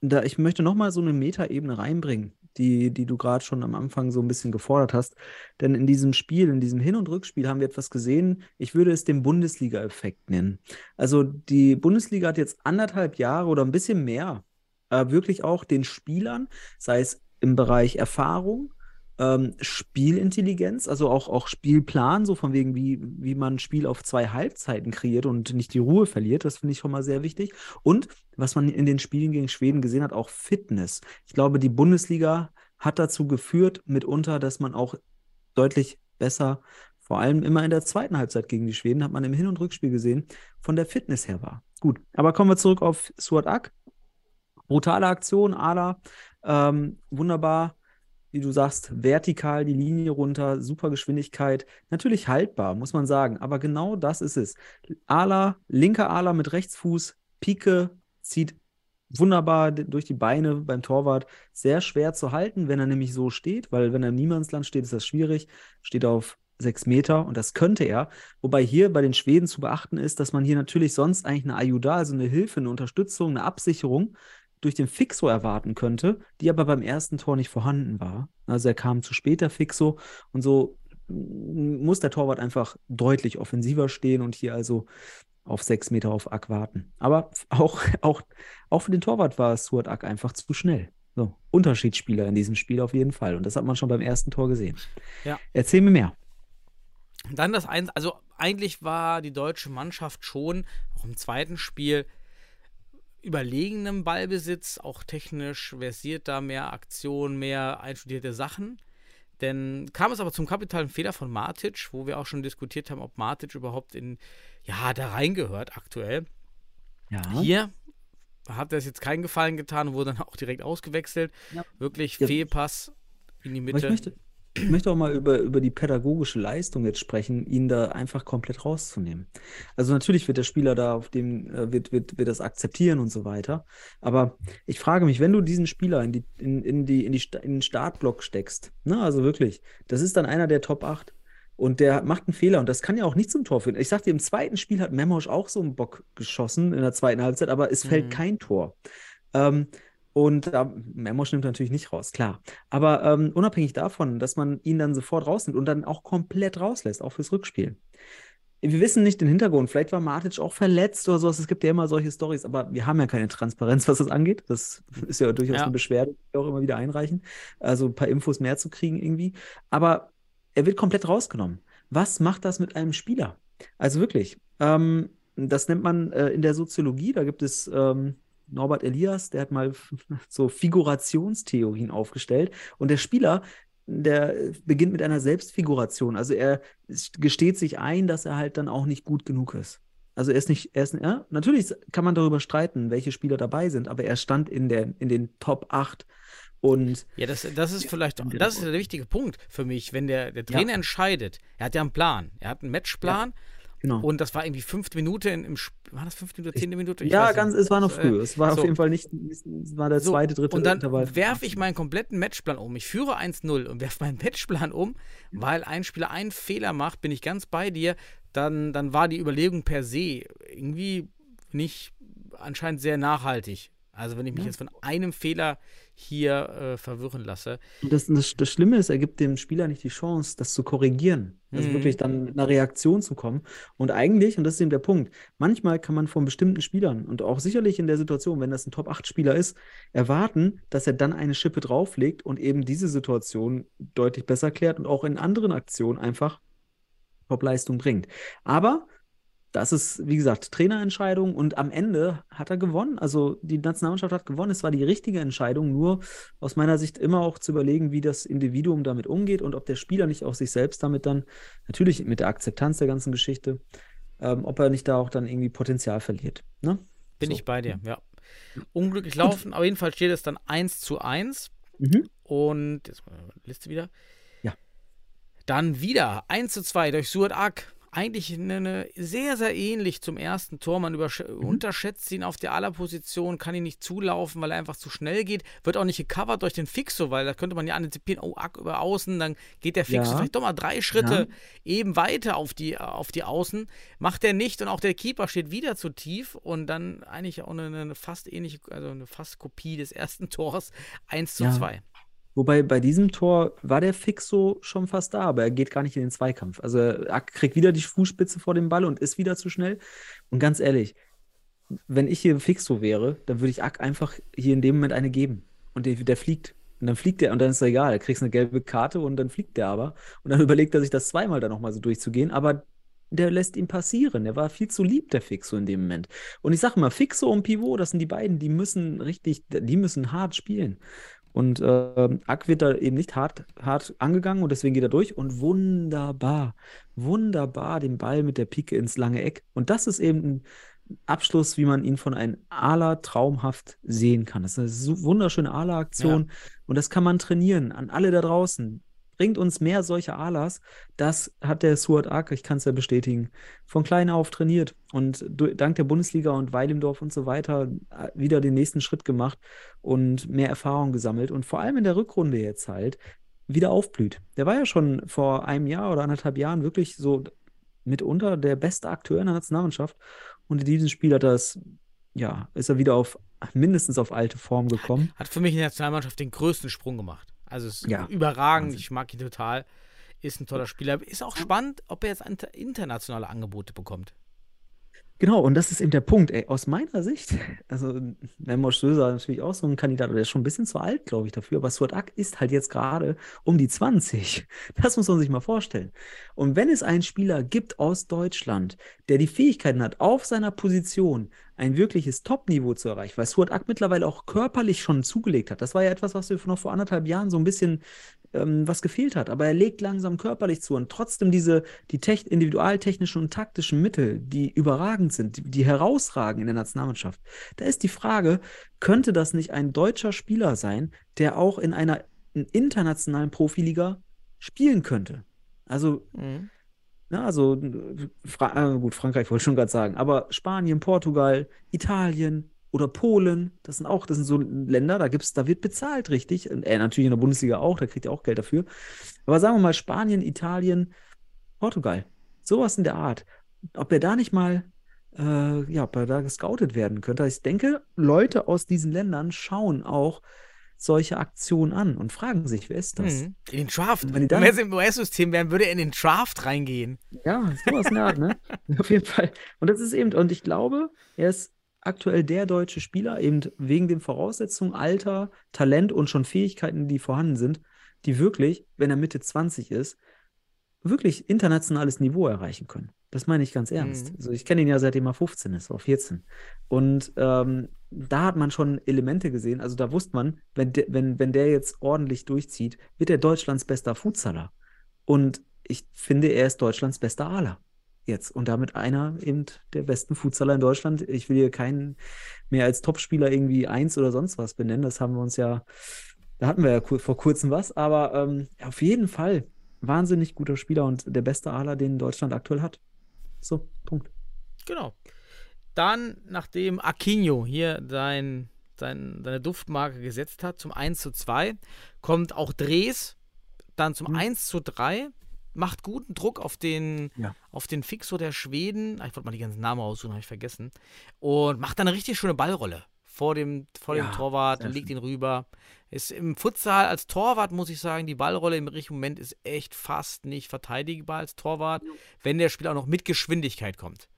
da, ich möchte nochmal so eine Metaebene reinbringen, die, die du gerade schon am Anfang so ein bisschen gefordert hast. Denn in diesem Spiel, in diesem Hin- und Rückspiel haben wir etwas gesehen, ich würde es den Bundesliga-Effekt nennen. Also die Bundesliga hat jetzt anderthalb Jahre oder ein bisschen mehr äh, wirklich auch den Spielern, sei es im Bereich Erfahrung, ähm, Spielintelligenz, also auch, auch Spielplan, so von wegen, wie, wie man ein Spiel auf zwei Halbzeiten kreiert und nicht die Ruhe verliert. Das finde ich schon mal sehr wichtig. Und was man in den Spielen gegen Schweden gesehen hat, auch Fitness. Ich glaube, die Bundesliga hat dazu geführt, mitunter, dass man auch deutlich besser, vor allem immer in der zweiten Halbzeit gegen die Schweden, hat man im Hin- und Rückspiel gesehen, von der Fitness her war. Gut, aber kommen wir zurück auf Suat Ak. Brutale Aktion, Ala, ähm, wunderbar wie du sagst, vertikal die Linie runter, super Geschwindigkeit. Natürlich haltbar, muss man sagen. Aber genau das ist es. Ala, linker Ala mit Rechtsfuß, Pike, zieht wunderbar durch die Beine beim Torwart. Sehr schwer zu halten, wenn er nämlich so steht, weil wenn er im Niemandsland steht, ist das schwierig. Steht auf sechs Meter und das könnte er. Wobei hier bei den Schweden zu beachten ist, dass man hier natürlich sonst eigentlich eine Ayuda, also eine Hilfe, eine Unterstützung, eine Absicherung durch den Fixo erwarten könnte, die aber beim ersten Tor nicht vorhanden war. Also er kam zu spät, der Fixo, und so muss der Torwart einfach deutlich offensiver stehen und hier also auf sechs Meter auf Ack warten. Aber auch, auch, auch für den Torwart war Suat Ack einfach zu schnell. So, Unterschiedsspieler in diesem Spiel auf jeden Fall. Und das hat man schon beim ersten Tor gesehen. Ja. Erzähl mir mehr. Dann das eins, also eigentlich war die deutsche Mannschaft schon auch im zweiten Spiel überlegenem Ballbesitz, auch technisch versiert da mehr Aktion, mehr einstudierte Sachen. Denn kam es aber zum kapitalen Fehler von Matic, wo wir auch schon diskutiert haben, ob Matic überhaupt in, ja, da reingehört aktuell. Ja. Hier hat er es jetzt keinen Gefallen getan und wurde dann auch direkt ausgewechselt. Ja. Wirklich Ja. Fehlpass in die Aber ich Mitte. möchte, ich möchte auch mal über, über die pädagogische Leistung jetzt sprechen, ihn da einfach komplett rauszunehmen. Also natürlich wird der Spieler da auf dem, äh, wird, wird, wird das akzeptieren und so weiter. Aber ich frage mich, wenn du diesen Spieler in, die, in, in, die, in, die, in den Startblock steckst, ne, also wirklich, das ist dann einer der Top 8 und der macht einen Fehler und das kann ja auch nicht zum Tor führen. Ich sag dir, im zweiten Spiel hat Memosch auch so einen Bock geschossen in der zweiten Halbzeit, aber es fällt Mhm. kein Tor. Ähm, und da, Memosch nimmt natürlich nicht raus, klar. Aber ähm, unabhängig davon, dass man ihn dann sofort rausnimmt und dann auch komplett rauslässt, auch fürs Rückspiel. Wir wissen nicht den Hintergrund. Vielleicht war Matic auch verletzt oder sowas. Es gibt ja immer solche Stories, aber wir haben ja keine Transparenz, was das angeht. Das ist ja durchaus Ja. eine Beschwerde, die wir auch immer wieder einreichen. Also ein paar Infos mehr zu kriegen irgendwie. Aber er wird komplett rausgenommen. Was macht das mit einem Spieler? Also wirklich, ähm, das nennt man äh, in der Soziologie, da gibt es ähm, Norbert Elias, der hat mal so Figurationstheorien aufgestellt. Und der Spieler, der beginnt mit einer Selbstfiguration. Also er gesteht sich ein, dass er halt dann auch nicht gut genug ist. Also er ist nicht, er ist, ja, natürlich kann man darüber streiten, welche Spieler dabei sind, aber er stand in, der, in den Top 8 und Ja, das, das ist vielleicht, das ist der wichtige Punkt für mich, wenn der, der Trainer Ja. entscheidet, er hat ja einen Plan, er hat einen Matchplan genau. und das war irgendwie fünfte Minute in, im Sp- war das fünfte Minute, zehnte Minute? Ich ja, ganz, nicht. es war noch Äh, früh. Es war so. auf jeden Fall nicht, es war der zweite, dritte und dann werfe ich meinen kompletten Matchplan um. Ich führe 1-0 und werfe meinen Matchplan um, weil ein Spieler einen Fehler macht, bin ich ganz bei dir. Dann, dann war die Überlegung per se irgendwie nicht anscheinend sehr nachhaltig. Also wenn ich mich Ja. jetzt von einem Fehler hier äh, verwirren lasse. Das, das, das Schlimme ist, er gibt dem Spieler nicht die Chance, das zu korrigieren. Also Mhm. wirklich dann mit einer Reaktion zu kommen. Und eigentlich, und das ist eben der Punkt, manchmal kann man von bestimmten Spielern und auch sicherlich in der Situation, wenn das ein Top-8-Spieler ist, erwarten, dass er dann eine Schippe drauflegt und eben diese Situation deutlich besser klärt und auch in anderen Aktionen einfach Top-Leistung bringt. Aber das ist, wie gesagt, Trainerentscheidung und am Ende hat er gewonnen. Also die Nationalmannschaft hat gewonnen. Es war die richtige Entscheidung, nur aus meiner Sicht immer auch zu überlegen, wie das Individuum damit umgeht und ob der Spieler nicht auch sich selbst damit dann, natürlich mit der Akzeptanz der ganzen Geschichte, ähm, ob er nicht da auch dann irgendwie Potenzial verliert. Ne? Bin So. ich bei dir, ja. unglücklich laufen. Aber jedenfalls steht es dann 1 zu 1. Mhm. Und jetzt mal die Liste wieder. Ja. Dann wieder 1 zu 2 durch Suat Ak. Eigentlich eine, eine sehr, sehr ähnlich zum ersten Tor. Man übersch- unterschätzt ihn auf der Aller-Position, kann ihn nicht zulaufen, weil er einfach zu schnell geht. Wird auch nicht gecovert durch den Fixo, weil da könnte man ja antizipieren, oh, Ak über außen, dann geht der Fixo Ja. vielleicht doch mal drei Schritte eben weiter auf die, auf die Außen. Macht er nicht und auch der Keeper steht wieder zu tief und dann eigentlich auch eine, eine fast ähnliche, also eine fast Kopie des ersten Tors. 1 zu Ja. 2. Wobei bei diesem Tor war der Fixo schon fast da, aber er geht gar nicht in den Zweikampf. Also er kriegt wieder die Fußspitze vor dem Ball und ist wieder zu schnell. Und ganz ehrlich, wenn ich hier Fixo wäre, dann würde ich Ack einfach hier in dem Moment eine geben. Und der, der fliegt. Und dann fliegt er und dann ist er egal. Er kriegt eine gelbe Karte und dann fliegt der aber. Und dann überlegt er sich das zweimal dann nochmal so durchzugehen. Aber der lässt ihn passieren. Der war viel zu lieb, der Fixo in dem Moment. Und ich sag mal, Fixo und Pivot, das sind die beiden, die müssen richtig, die müssen hart spielen. Und ähm, Ack wird da eben nicht hart, hart angegangen und deswegen geht er durch und wunderbar, wunderbar den Ball mit der Pike ins lange Eck. Und das ist eben ein Abschluss, wie man ihn von einem Ala traumhaft sehen kann. Das ist eine wunderschöne Ala-Aktion und das kann man trainieren an alle da draußen. Bringt uns mehr solche Alas. Das hat der Suat Ak, ich kann es ja bestätigen, von klein auf trainiert und dank der Bundesliga und Weilimdorf und so weiter äh, wieder den nächsten Schritt gemacht und mehr Erfahrung gesammelt und vor allem in der Rückrunde jetzt halt wieder aufblüht. Der war ja schon vor einem Jahr oder anderthalb Jahren wirklich so mitunter der beste Akteur in der Nationalmannschaft und in diesem Spiel hat es, ja, ist er wieder auf mindestens auf alte Form gekommen. Hat für mich in der Nationalmannschaft den größten Sprung gemacht. Also es ist Ja, überragend. Wahnsinn. Ich mag ihn total. Ist ein toller Spieler. Ist auch spannend, ob er jetzt inter- internationale Angebote bekommt. Genau, und das ist eben der Punkt, ey, aus meiner Sicht, also Memo Stöser natürlich auch so ein Kandidat, der ist schon ein bisschen zu alt, glaube ich, dafür, aber Suat Ak ist halt jetzt gerade um die 20. Das muss man sich mal vorstellen. Und wenn es einen Spieler gibt aus Deutschland, der die Fähigkeiten hat, auf seiner Position ein wirkliches Top-Niveau zu erreichen, weil Suat Ak mittlerweile auch körperlich schon zugelegt hat. Das war ja etwas, was wir noch vor anderthalb Jahren so ein bisschen ähm, was gefehlt hat. Aber er legt langsam körperlich zu und trotzdem diese, die tech, individualtechnischen und taktischen Mittel, die überragend sind, die, die herausragen in der Nationalmannschaft. Da ist die Frage, könnte das nicht ein deutscher Spieler sein, der auch in einer in internationalen Profiliga spielen könnte? Also Mhm. Ja, also Fra äh, gut, Frankreich wollte ich schon gerade sagen, aber Spanien, Portugal, Italien oder Polen, das sind auch, das sind so Länder, da gibt's, da wird bezahlt, richtig. Äh, natürlich in der Bundesliga auch, da kriegt ihr auch Geld dafür. Aber sagen wir mal Spanien, Italien, Portugal, sowas in der Art. Ob er da nicht mal, äh, ja, ob er da gescoutet werden könnte. Ich denke, Leute aus diesen Ländern schauen auch solche Aktionen an und fragen sich, wer ist das? Mhm. In den Draft. Wenn die dann- er im US-System wären, würde er in den Draft reingehen. Ja, sowas in der Art, ne? Auf jeden Fall. Und das ist eben, und ich glaube, er ist aktuell der deutsche Spieler, eben wegen den Voraussetzungen, Alter, Talent und schon Fähigkeiten, die vorhanden sind, die wirklich, wenn er Mitte 20 ist, wirklich internationales Niveau erreichen können. Das meine ich ganz ernst. Mhm. Also ich kenne ihn ja seitdem er 15 ist, oder 14. Und ähm, da hat man schon Elemente gesehen. Also da wusste man, wenn, de, wenn, wenn der jetzt ordentlich durchzieht, wird er Deutschlands bester Futsaler. Und ich finde, er ist Deutschlands bester Aler. Jetzt. Und damit einer eben der besten Futsaler in Deutschland. Ich will hier keinen mehr als Topspieler irgendwie eins oder sonst was benennen. Das haben wir uns ja, da hatten wir ja vor kurzem was. Aber ähm, auf jeden Fall wahnsinnig guter Spieler und der beste Aler, den Deutschland aktuell hat. So, Punkt. Genau. Dann, nachdem Aquino hier sein, sein, seine Duftmarke gesetzt hat, zum 1 zu 2, kommt auch Dres dann zum Mhm. 1 zu 3, macht guten Druck auf den, Ja. auf den Fixo der Schweden. Ah, Ich wollte mal die ganzen Namen aussuchen, habe ich vergessen. Und macht dann eine richtig schöne Ballrolle vor dem, vor dem Ja, Torwart, sehr legt ihn rüber. Ist im Futsal als Torwart, muss ich sagen, die Ballrolle im richtigen Moment ist echt fast nicht verteidigbar als Torwart, wenn der Spieler auch noch mit Geschwindigkeit kommt.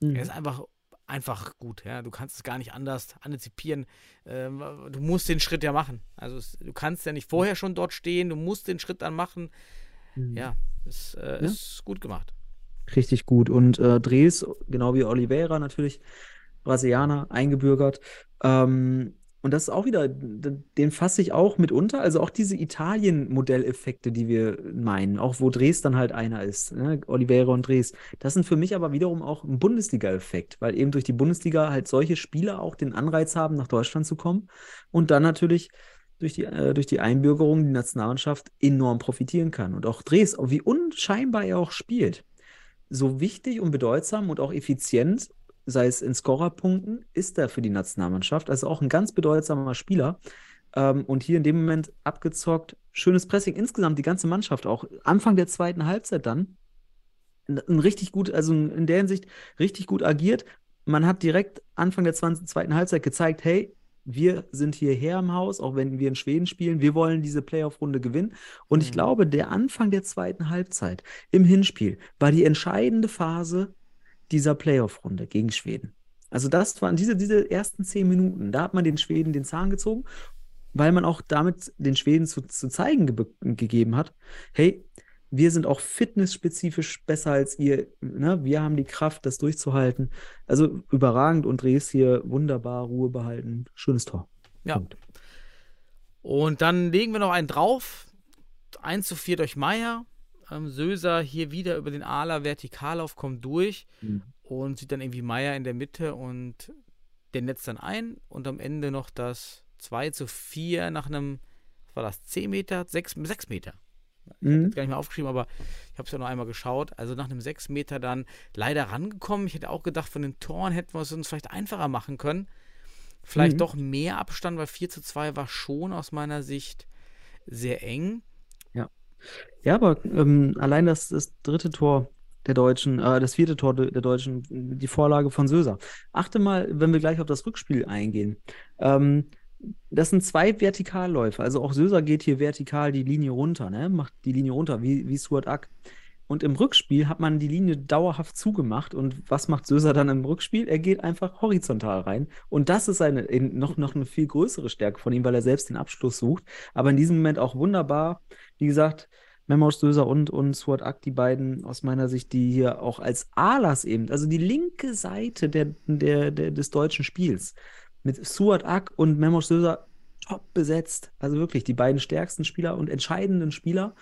Mhm. Er ist einfach, einfach gut. Ja? Du kannst es gar nicht anders antizipieren. Ähm, du musst den Schritt ja machen. Also es, du kannst ja nicht vorher schon dort stehen, du musst den Schritt dann machen. Mhm. Ja, ist, äh, Ja. ist gut gemacht. Richtig gut. Und äh, Dres, genau wie Oliveira natürlich, Brasilianer, eingebürgert. Ähm, und das ist auch wieder, den fasse ich auch mit unter. Also auch diese Italien-Modelleffekte, die wir meinen, auch wo Dres dann halt einer ist, ne? Oliveira und Dres. Das sind für mich aber wiederum auch ein Bundesliga-Effekt, weil eben durch die Bundesliga halt solche Spieler auch den Anreiz haben, nach Deutschland zu kommen und dann natürlich durch die, äh, durch die Einbürgerung die Nationalmannschaft enorm profitieren kann. Und auch Dres, wie unscheinbar er auch spielt, so wichtig und bedeutsam und auch effizient, sei es in Scorerpunkten, ist er für die Nationalmannschaft. Also auch ein ganz bedeutsamer Spieler. Ähm, und hier in dem Moment abgezockt, schönes Pressing. Insgesamt die ganze Mannschaft auch. Anfang der zweiten Halbzeit dann. Ein, richtig gut, also in der Hinsicht richtig gut agiert. Man hat direkt Anfang der 20, zweiten Halbzeit gezeigt, hey, wir sind hierher im Haus, auch wenn wir in Schweden spielen. Wir wollen diese Playoff-Runde gewinnen. Und ich Mhm. glaube, der Anfang der zweiten Halbzeit im Hinspiel war die entscheidende Phase dieser Playoff-Runde gegen Schweden. Also das waren diese, diese ersten zehn Minuten. Da hat man den Schweden den Zahn gezogen, weil man auch damit den Schweden zu, zu zeigen ge gegeben hat, hey, wir sind auch fitnessspezifisch besser als ihr. Ne? Wir haben die Kraft, das durchzuhalten. Also überragend und Dres hier wunderbar Ruhe behalten. Schönes Tor. Ja. Punkt. Und dann legen wir noch einen drauf. 1 zu 4 durch Meier. Ähm, Söser hier wieder über den Aler Vertikallauf kommt durch Mhm. und sieht dann irgendwie Meier in der Mitte und der netzt dann ein und am Ende noch das 2 zu 4 nach einem, was war das, 10 Meter, 6, 6 Meter. Ich habe Mhm. jetzt gar nicht mehr aufgeschrieben, aber ich habe es ja noch einmal geschaut. Also nach einem 6 Meter dann leider rangekommen. Ich hätte auch gedacht, von den Toren hätten wir es uns vielleicht einfacher machen können. Vielleicht Mhm. doch mehr Abstand, weil 4 zu 2 war schon aus meiner Sicht sehr eng. Ja, aber ähm, allein das, das dritte Tor der Deutschen, äh, das vierte Tor de- der Deutschen, die Vorlage von Söser. Achte mal, wenn wir gleich auf das Rückspiel eingehen. Ähm, das sind zwei Vertikalläufe. Also auch Söser geht hier vertikal die Linie runter, ne? Macht die Linie runter, wie, wie Suat Ak. Und im Rückspiel hat man die Linie dauerhaft zugemacht. Und was macht Söser dann im Rückspiel? Er geht einfach horizontal rein. Und das ist eine, in- noch, noch eine viel größere Stärke von ihm, weil er selbst den Abschluss sucht. Aber in diesem Moment auch wunderbar. Wie gesagt, Memos Söser und, und Suat Ak, die beiden aus meiner Sicht, die hier auch als Alas eben, also die linke Seite der, der, der, des deutschen Spiels, mit Suat Ak und Memos Söser top besetzt. Also wirklich die beiden stärksten Spieler und entscheidenden Spieler,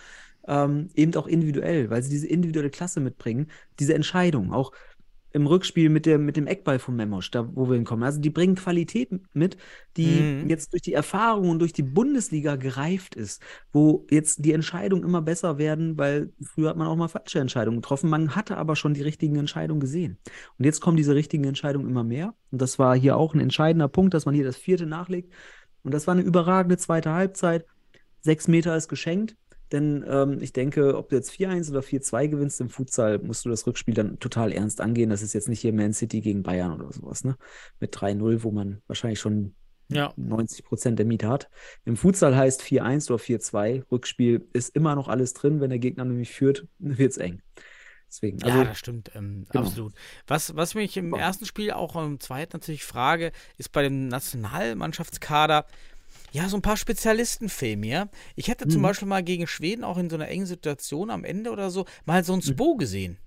ähm, eben auch individuell, weil sie diese individuelle Klasse mitbringen, diese Entscheidung, auch im Rückspiel mit, der, mit dem Eckball von Memos, da wo wir hinkommen. Also die bringen Qualität mit, die Mhm. jetzt durch die Erfahrung und durch die Bundesliga gereift ist, wo jetzt die Entscheidungen immer besser werden, weil früher hat man auch mal falsche Entscheidungen getroffen. Man hatte aber schon die richtigen Entscheidungen gesehen. Und jetzt kommen diese richtigen Entscheidungen immer mehr. Und das war hier auch ein entscheidender Punkt, dass man hier das vierte nachlegt. Und das war eine überragende zweite Halbzeit. Sechs Meter ist geschenkt. Denn ähm, ich denke, ob du jetzt 4-1 oder 4-2 gewinnst im Futsal, musst du das Rückspiel dann total ernst angehen. Das ist jetzt nicht hier Man City gegen Bayern oder sowas, ne? Mit 3-0, wo man wahrscheinlich schon Ja. 90 Prozent der Miete hat. Im Futsal heißt 4-1 oder 4-2. Rückspiel ist immer noch alles drin. Wenn der Gegner nämlich führt, wird es eng. Deswegen, also, ja, das stimmt, ähm, genau. absolut. Was, was mich im ersten Spiel, auch im zweiten natürlich frage, ist bei dem Nationalmannschaftskader, ja, so ein paar Spezialisten fehlen mir. Ich hätte zum Mhm. Beispiel mal gegen Schweden auch in so einer engen Situation am Ende oder so mal so ein Spo gesehen.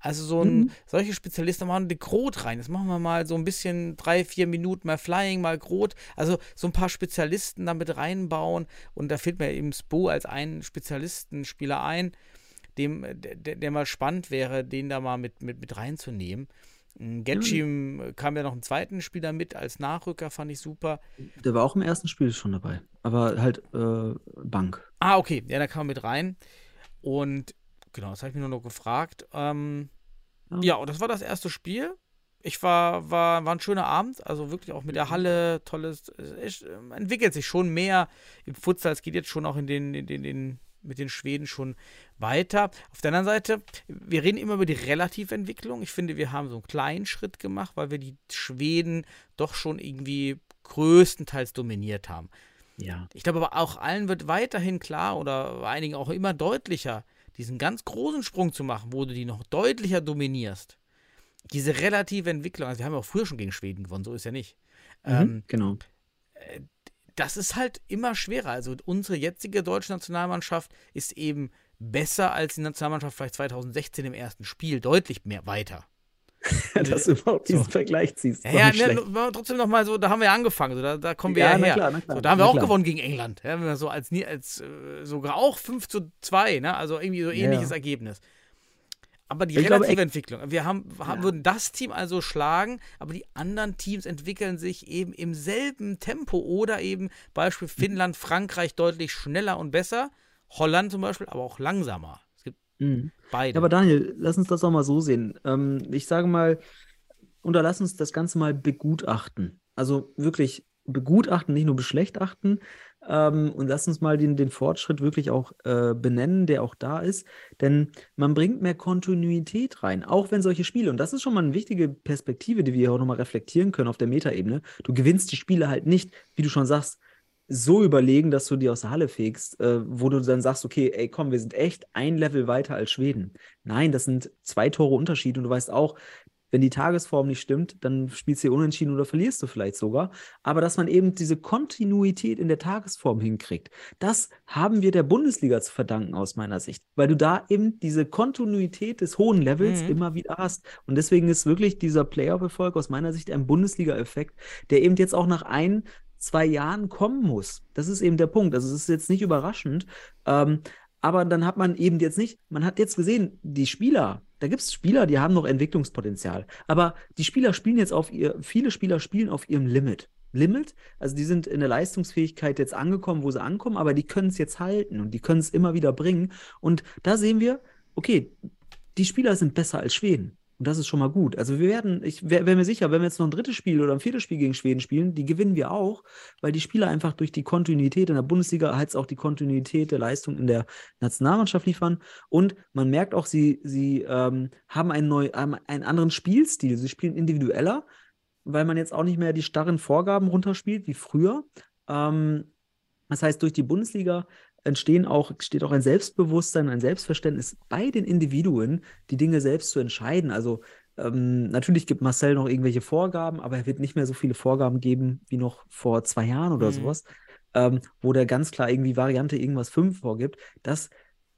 Also so ein, Mhm. solche Spezialisten machen die Grot rein. Jetzt machen wir mal so ein bisschen drei, vier Minuten mal Flying, mal Grot. Also so ein paar Spezialisten damit reinbauen. Und da fehlt mir eben Spo als einen Spezialistenspieler ein, dem, der, der der mal spannend wäre, den da mal mit, mit, mit reinzunehmen. Getschim kam ja noch einen zweiten Spieler mit als Nachrücker, fand ich super. der war auch im ersten Spiel schon dabei. Aber halt äh, Bank. Ah, okay, ja, da kam er mit rein. Und genau, das habe ich mir nur noch gefragt. Ähm, Ja. ja, und das war das erste Spiel. Ich war, war, war ein schöner Abend, also wirklich auch mit der Halle, tolles, es ähm, entwickelt sich schon mehr im Futsal, es geht jetzt schon auch in den, in den, den mit den Schweden schon weiter. Auf der anderen Seite, wir reden immer über die Relativentwicklung. Ich finde, wir haben so einen kleinen Schritt gemacht, weil wir die Schweden doch schon irgendwie größtenteils dominiert haben. Ja. Ich glaube aber auch allen wird weiterhin klar oder einigen auch immer deutlicher, diesen ganz großen Sprung zu machen, wo du die noch deutlicher dominierst. Diese relative Entwicklung, also wir haben ja auch früher schon gegen Schweden gewonnen, so ist ja nicht. Mhm, Ähm, genau. Das ist halt immer schwerer. Also unsere jetzige deutsche Nationalmannschaft ist eben besser als die Nationalmannschaft vielleicht 2016 im ersten Spiel, deutlich mehr weiter. dass du überhaupt diesen So. Vergleich ziehst. Ja, ja ne, trotzdem noch mal so, da haben wir ja angefangen, so, da, da kommen wir Ja, ja, her. klar, klar, so, da haben wir auch klar. gewonnen gegen England. Ja, so als, als äh, sogar auch 5 zu 2, ne? also irgendwie so ähnliches. Ergebnis. Aber die Ich glaube, relative Eck- Entwicklung, wir haben, haben Ja. würden das Team also schlagen, aber die anderen Teams entwickeln sich eben im selben Tempo oder eben Beispiel Finnland, Frankreich deutlich schneller und besser, Holland zum Beispiel, aber auch langsamer. Es gibt Mhm. beide. Ja, aber Daniel, lass uns das doch mal so sehen. Ähm, ich sage mal, oder lass uns das Ganze mal begutachten. Also wirklich begutachten, nicht nur beschlechten. Ähm, und lass uns mal den, den Fortschritt wirklich auch äh, benennen, der auch da ist. Denn man bringt mehr Kontinuität rein, auch wenn solche Spiele, und das ist schon mal eine wichtige Perspektive, die wir hier auch nochmal reflektieren können auf der Metaebene. Du gewinnst die Spiele halt nicht, wie du schon sagst, so überlegen, dass du die aus der Halle fegst, äh, wo du dann sagst, okay, ey, komm, wir sind echt ein Level weiter als Schweden. Nein, das sind zwei Tore Unterschied und du weißt auch, wenn die Tagesform nicht stimmt, dann spielst du hier unentschieden oder verlierst du vielleicht sogar. Aber dass man eben diese Kontinuität in der Tagesform hinkriegt, das haben wir der Bundesliga zu verdanken aus meiner Sicht, weil du da eben diese Kontinuität des hohen Levels Mhm. immer wieder hast. Und deswegen ist wirklich dieser Playoff-Erfolg aus meiner Sicht ein Bundesliga-Effekt, der eben jetzt auch nach ein, zwei Jahren kommen muss. Das ist eben der Punkt. Also es ist jetzt nicht überraschend. Ähm, aber dann hat man eben jetzt nicht, man hat jetzt gesehen, die Spieler, da gibt es Spieler, die haben noch Entwicklungspotenzial. Aber die Spieler spielen jetzt auf ihr, viele Spieler spielen auf ihrem Limit. Limit, also die sind in der Leistungsfähigkeit jetzt angekommen, wo sie ankommen, aber die können es jetzt halten und die können es immer wieder bringen. Und da sehen wir, okay, die Spieler sind besser als Schweden. Und das ist schon mal gut. Also wir werden, ich wäre wär mir sicher, wenn wir jetzt noch ein drittes Spiel oder ein viertes Spiel gegen Schweden spielen, die gewinnen wir auch, weil die Spieler einfach durch die Kontinuität in der Bundesliga als auch die Kontinuität der Leistung in der Nationalmannschaft liefern. Und man merkt auch, sie, sie ähm, haben einen, neu, einen anderen Spielstil. Sie spielen individueller, weil man jetzt auch nicht mehr die starren Vorgaben runterspielt wie früher. Ähm, das heißt, durch die Bundesliga entstehen auch, steht auch ein Selbstbewusstsein, ein Selbstverständnis bei den Individuen, die Dinge selbst zu entscheiden. Also ähm, natürlich gibt Marcel noch irgendwelche Vorgaben, aber er wird nicht mehr so viele Vorgaben geben wie noch vor zwei Jahren oder Mhm. sowas, ähm, wo der ganz klar irgendwie Variante irgendwas fünf vorgibt. Das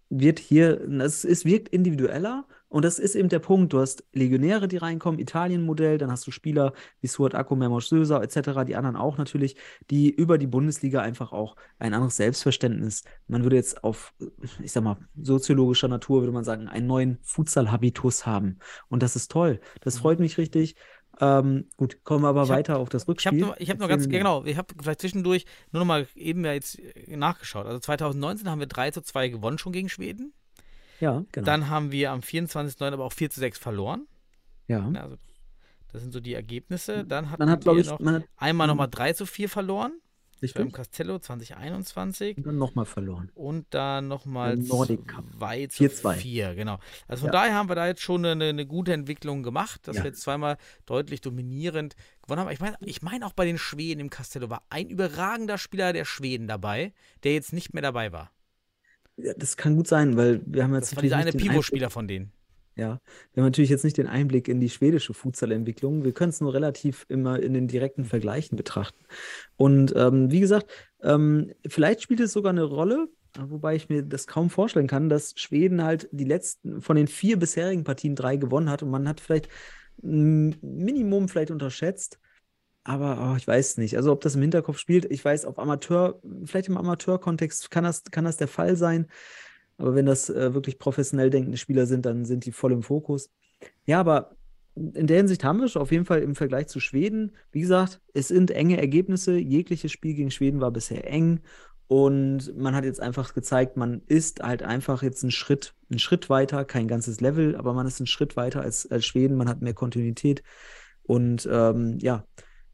wird hier, es, es wirkt individueller und das ist eben der Punkt. Du hast Legionäre, die reinkommen, Italien-Modell, dann hast du Spieler wie Suat Akko, Mermoz Söser etc., die anderen auch natürlich, die über die Bundesliga einfach auch ein anderes Selbstverständnis, man würde jetzt auf, ich sag mal, soziologischer Natur, würde man sagen, einen neuen Futsal-Habitus haben. Und das ist toll. Das Mhm. freut mich richtig. Ähm, gut, kommen wir aber Ich hab- weiter auf das Ich Rückspiel. habe ich hab nur ganz, genau, ich habe vielleicht zwischendurch nur noch mal eben ja jetzt äh, nachgeschaut. Also 2019 haben wir 3 zu 2 gewonnen schon gegen Schweden. Ja, genau. Dann haben wir am 24.09. aber auch 4 zu 6 verloren. ja. Also, das sind so die Ergebnisse. Dann hatten Man hat, glaube wir ich, noch man hat, einmal Mhm. nochmal 3 zu 4 verloren. War im Castello 2021. und dann nochmal verloren. Und dann nochmal Im Nordic Cup. 2 zu 4-2. 4, genau. Also von Ja. daher haben wir da jetzt schon eine, eine gute Entwicklung gemacht, dass Ja. wir jetzt zweimal deutlich dominierend gewonnen haben. Ich meine ich mein auch bei den Schweden im Castello war ein überragender Spieler der Schweden dabei, der jetzt nicht mehr dabei war. Ja, das kann gut sein, weil wir haben jetzt Das war dieser eine Pivot-Spieler von denen. Ja, wir haben natürlich jetzt nicht den Einblick in die schwedische Futsal-Entwicklung. Wir können es nur relativ immer in den direkten Vergleichen betrachten. Und ähm, wie gesagt, ähm, vielleicht spielt es sogar eine Rolle, wobei ich mir das kaum vorstellen kann, dass Schweden halt die letzten von den vier bisherigen Partien drei gewonnen hat und man hat vielleicht ein Minimum vielleicht unterschätzt. Aber oh, ich weiß nicht. Also ob das im Hinterkopf spielt, ich weiß, auf Amateur, vielleicht im Amateurkontext kann das, kann das der Fall sein. Aber wenn das äh, wirklich professionell denkende Spieler sind, dann sind die voll im Fokus. Ja, aber in der Hinsicht haben wir schon auf jeden Fall im Vergleich zu Schweden, wie gesagt, es sind enge Ergebnisse. Jegliches Spiel gegen Schweden war bisher eng. Und man hat jetzt einfach gezeigt, man ist halt einfach jetzt einen Schritt, einen Schritt weiter, kein ganzes Level, aber man ist einen Schritt weiter als, als Schweden, man hat mehr Kontinuität. Und ähm, ja,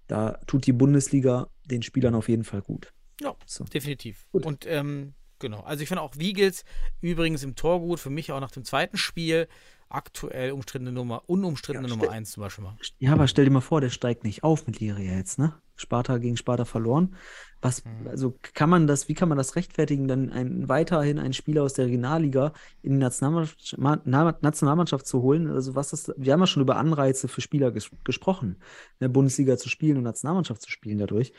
da tut die Bundesliga den Spielern auf jeden Fall gut. Ja, So. definitiv. Gut. Und ähm, genau, also ich finde auch Wiegels übrigens im Tor gut, für mich auch nach dem zweiten Spiel aktuell umstrittene Nummer, unumstrittene Ja, Nummer ste- 1 zum Beispiel mal. Ja, aber stell dir mal vor, der steigt nicht auf mit Liria jetzt, ne? Sparta gegen Sparta verloren. Was, Mhm. also kann man das, wie kann man das rechtfertigen, dann einen, weiterhin einen Spieler aus der Regionalliga in die Nationalmannschaft, Ma- Na- Nationalmannschaft zu holen? Also was das, wir haben ja schon über Anreize für Spieler ges gesprochen, in der Bundesliga zu spielen und Nationalmannschaft zu spielen dadurch.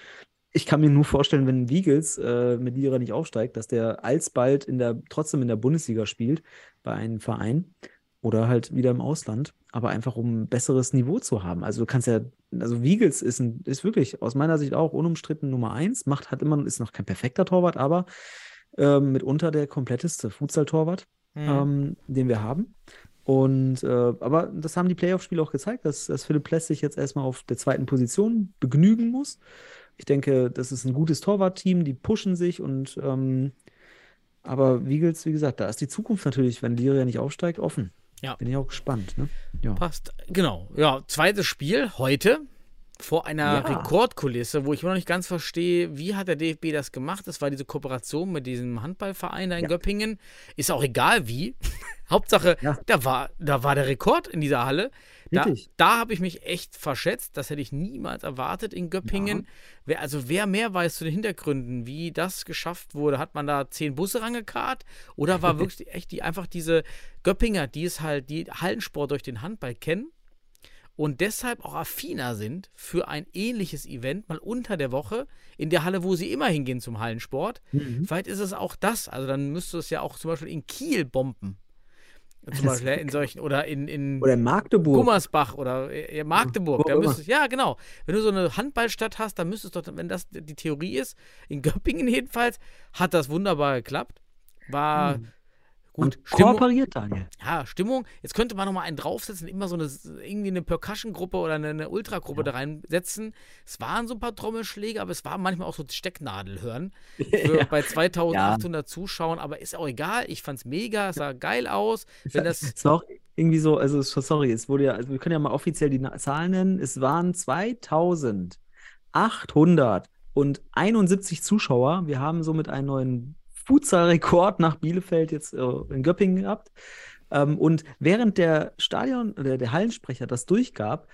Ich kann mir nur vorstellen, wenn Wiegels äh, mit Lira nicht aufsteigt, dass der alsbald in der, trotzdem in der Bundesliga spielt bei einem Verein. Oder halt wieder im Ausland, aber einfach um ein besseres Niveau zu haben. Also du kannst ja, also Wiegels ist, ein, ist wirklich aus meiner Sicht auch unumstritten Nummer eins, macht hat immer, ist noch kein perfekter Torwart, aber ähm, mitunter der kompletteste Futsal-Torwart, Mhm. ähm, den wir haben. Und äh, aber das haben die Playoff-Spiele auch gezeigt, dass, dass Philipp Pless sich jetzt erstmal auf der zweiten Position begnügen muss. Ich denke, das ist ein gutes Torwartteam, die pushen sich und ähm, aber Wiegels, wie gesagt, da ist die Zukunft natürlich, wenn Liria nicht aufsteigt, offen. Ja. Bin ich auch gespannt, ne? Ja. Passt. Genau. Ja, zweites Spiel heute vor einer Ja. Rekordkulisse, wo ich immer noch nicht ganz verstehe, wie hat der DFB das gemacht? Das war diese Kooperation mit diesem Handballverein da in Ja. Göppingen. Ist auch egal wie. Hauptsache, Ja. da, war, da war der Rekord in dieser Halle. Da, Wirklich? da habe ich mich echt verschätzt. Das hätte ich niemals erwartet in Göppingen. Wer, also wer mehr weiß zu den Hintergründen, wie das geschafft wurde, hat man da zehn Busse rangekarrt oder war wirklich echt die, einfach diese Göppinger, die es halt, die Hallensport durch den Handball kennen und deshalb auch affiner sind für ein ähnliches Event mal unter der Woche in der Halle, wo sie immer hingehen zum Hallensport. Mhm. Vielleicht ist es auch das. Also dann müsste es ja auch zum Beispiel in Kiel bomben. Zum Das Beispiel in solchen oder in, in Oder in Magdeburg. Gummersbach oder äh, Magdeburg. Wo Da müsstest, ja, genau. Wenn du so eine Handballstadt hast, dann müsstest du doch, wenn das die Theorie ist, in Göppingen jedenfalls, hat das wunderbar geklappt. War gut. Und kooperiert, Daniel. Ja, Stimmung. Jetzt könnte man noch mal einen draufsetzen, immer so eine irgendwie eine Percussion-Gruppe oder eine, eine Ultra-Gruppe da reinsetzen. Es waren so ein paar Trommelschläge, aber es war manchmal auch so Stecknadelhören für, bei 2800 Zuschauern. Aber ist auch egal. Ich fand's mega, es sah geil aus. Wenn das, Es war auch irgendwie so, also so- sorry, es wurde ja, also wir können ja mal offiziell die Zahlen nennen. Es waren 2871 Zuschauer. Wir haben somit einen neuen Futsal-Rekord nach Bielefeld jetzt äh, in Göppingen gehabt. Ähm, und während der Stadion oder der Hallensprecher das durchgab,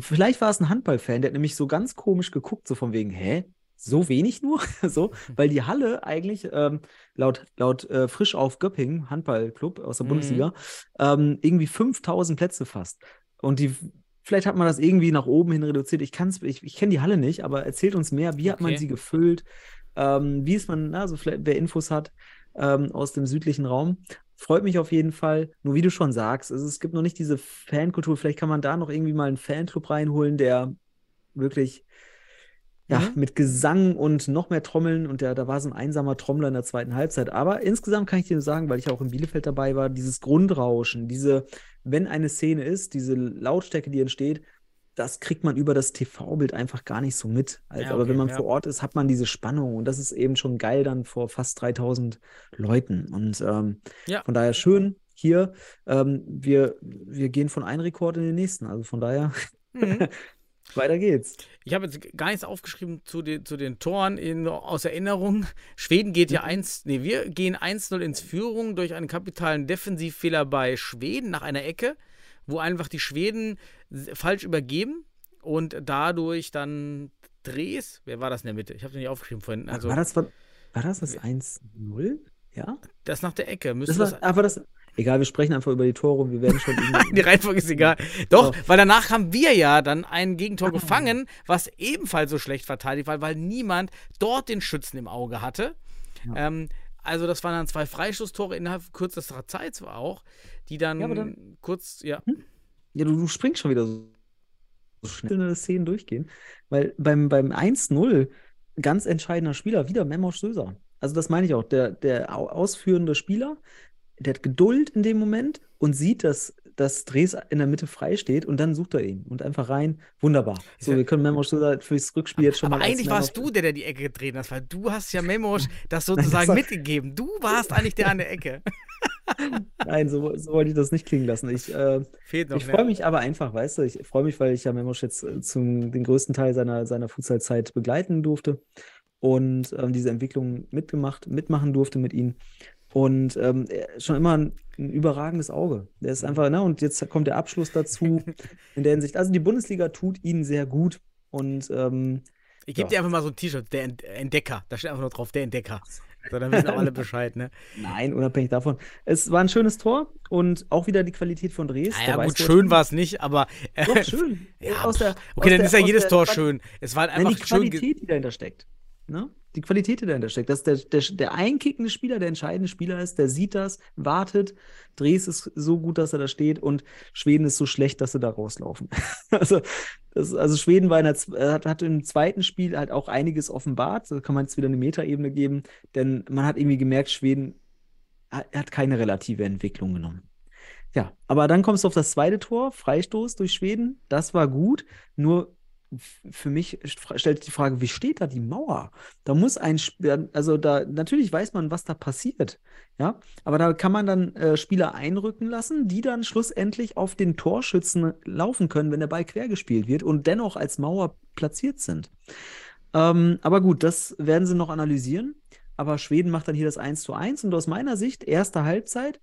vielleicht war es ein Handballfan, der hat nämlich so ganz komisch geguckt, so von wegen, hä? So wenig nur? so, weil die Halle eigentlich ähm, laut, laut äh, Frisch auf Göppingen, Handballclub aus der Mhm. Bundesliga, ähm, irgendwie 5000 Plätze fast. Und die, vielleicht hat man das irgendwie nach oben hin reduziert. Ich kann's, ich, ich kenne die Halle nicht, aber erzählt uns mehr, wie hat man Okay. sie gefüllt? Ähm, wie ist man, also vielleicht, wer Infos hat ähm, aus dem südlichen Raum, freut mich auf jeden Fall. Nur wie du schon sagst, also es gibt noch nicht diese Fankultur. Vielleicht kann man da noch irgendwie mal einen Fanclub reinholen, der wirklich ja, Mhm. mit Gesang und noch mehr Trommeln und der, da war so ein einsamer Trommler in der zweiten Halbzeit. Aber insgesamt kann ich dir sagen, weil ich auch in Bielefeld dabei war, dieses Grundrauschen, diese, wenn eine Szene ist, diese Lautstärke, die entsteht, das kriegt man über das TV-Bild einfach gar nicht so mit. Also, Ja, aber okay, wenn man ja. vor Ort ist, hat man diese Spannung und das ist eben schon geil dann vor fast 3000 Leuten. Und ähm, Ja. von daher schön hier. Ähm, wir, wir gehen von einem Rekord in den nächsten. Also von daher, Mhm. weiter geht's. Ich habe jetzt gar nichts aufgeschrieben zu den, zu den Toren in, aus Erinnerung. Schweden geht Mhm. ja 1, nee, wir gehen 1-0 ins Führung durch einen kapitalen Defensivfehler bei Schweden nach einer Ecke, wo einfach die Schweden falsch übergeben und dadurch dann Drehs, wer war das in der Mitte? Ich habe es nicht aufgeschrieben vorhin. Also war das, war, war das das 1-0? Ja? das nach der Ecke. Müsste Das das, war, aber das, egal, wir sprechen einfach über die Tore und wir werden schon die Reihenfolge ist egal. Doch, Ja. weil danach haben wir ja dann ein Gegentor gefangen, was ebenfalls so schlecht verteidigt war, weil niemand dort den Schützen im Auge hatte. Ja. Ähm, also das waren dann zwei Freistoßtore innerhalb kürzester Zeit zwar auch, die dann, Ja, dann- kurz, ja. Ja, du, du springst schon wieder so, so schnell Szenen durchgehen. Weil beim, beim 1-0 ganz entscheidender Spieler, wieder Memosch Söser. Also das meine ich auch. Der, der au- ausführende Spieler, der hat Geduld in dem Moment und sieht, dass, dass Dres in der Mitte frei steht und dann sucht er ihn und einfach rein. Wunderbar. So, wir können Söser fürs Rückspiel jetzt schon Aber mal eigentlich warst du der, der die Ecke gedreht hast, weil du hast ja Memosch das sozusagen war- mitgegeben. Du warst eigentlich der an der Ecke. Nein, so, so wollte ich das nicht klingen lassen. Ich, äh, Ich freue mich aber einfach, weißt du, ich freue mich, weil ich ja Memosch jetzt äh, zum den größten Teil seiner, seiner Futsalzeit begleiten durfte und ähm, diese Entwicklung mitgemacht, mitmachen durfte mit ihm. Und ähm, schon immer ein, ein überragendes Auge. Der ist einfach, ne, und jetzt kommt der Abschluss dazu in der Hinsicht. Also die Bundesliga tut ihn sehr gut und ähm, Ich gebe Ja. dir einfach mal so ein T-Shirt, der Ent- Entdecker. Da steht einfach nur drauf, der Entdecker. So, dann wissen auch alle Bescheid, ne? nein, unabhängig davon. Es war ein schönes Tor und auch wieder die Qualität von Dres. Naja, der weiß, gut, schön war es nicht, aber. Äh, Doch, schön. Ja, aus der, okay, dann der, ist ja jedes Tor schön. Es war Nein, einfach die schön. ge- Qualität, die dahinter steckt. Ne? Die Qualität, die dahinter steckt. Dass der, der, der einkickende Spieler der entscheidende Spieler ist, der sieht das, wartet. Dres ist so gut, dass er da steht und Schweden ist so schlecht, dass sie da rauslaufen. also, das, also Schweden war in der, hat, hat im zweiten Spiel halt auch einiges offenbart. Da kann man jetzt wieder eine Metaebene geben, denn man hat irgendwie gemerkt, Schweden hat, hat keine relative Entwicklung genommen. Ja, aber dann kommst du auf das zweite Tor, Freistoß durch Schweden. Das war gut. Nur für mich st- stellt die Frage, wie steht da die Mauer? Da muss ein, Sp- also da, natürlich weiß man, was da passiert. Ja, aber da kann man dann äh, Spieler einrücken lassen, die dann schlussendlich auf den Torschützen laufen können, wenn der Ball quer gespielt wird und dennoch als Mauer platziert sind. Ähm, aber gut, das werden sie noch analysieren. Aber Schweden macht dann hier das 1 zu 1 und aus meiner Sicht, erste Halbzeit,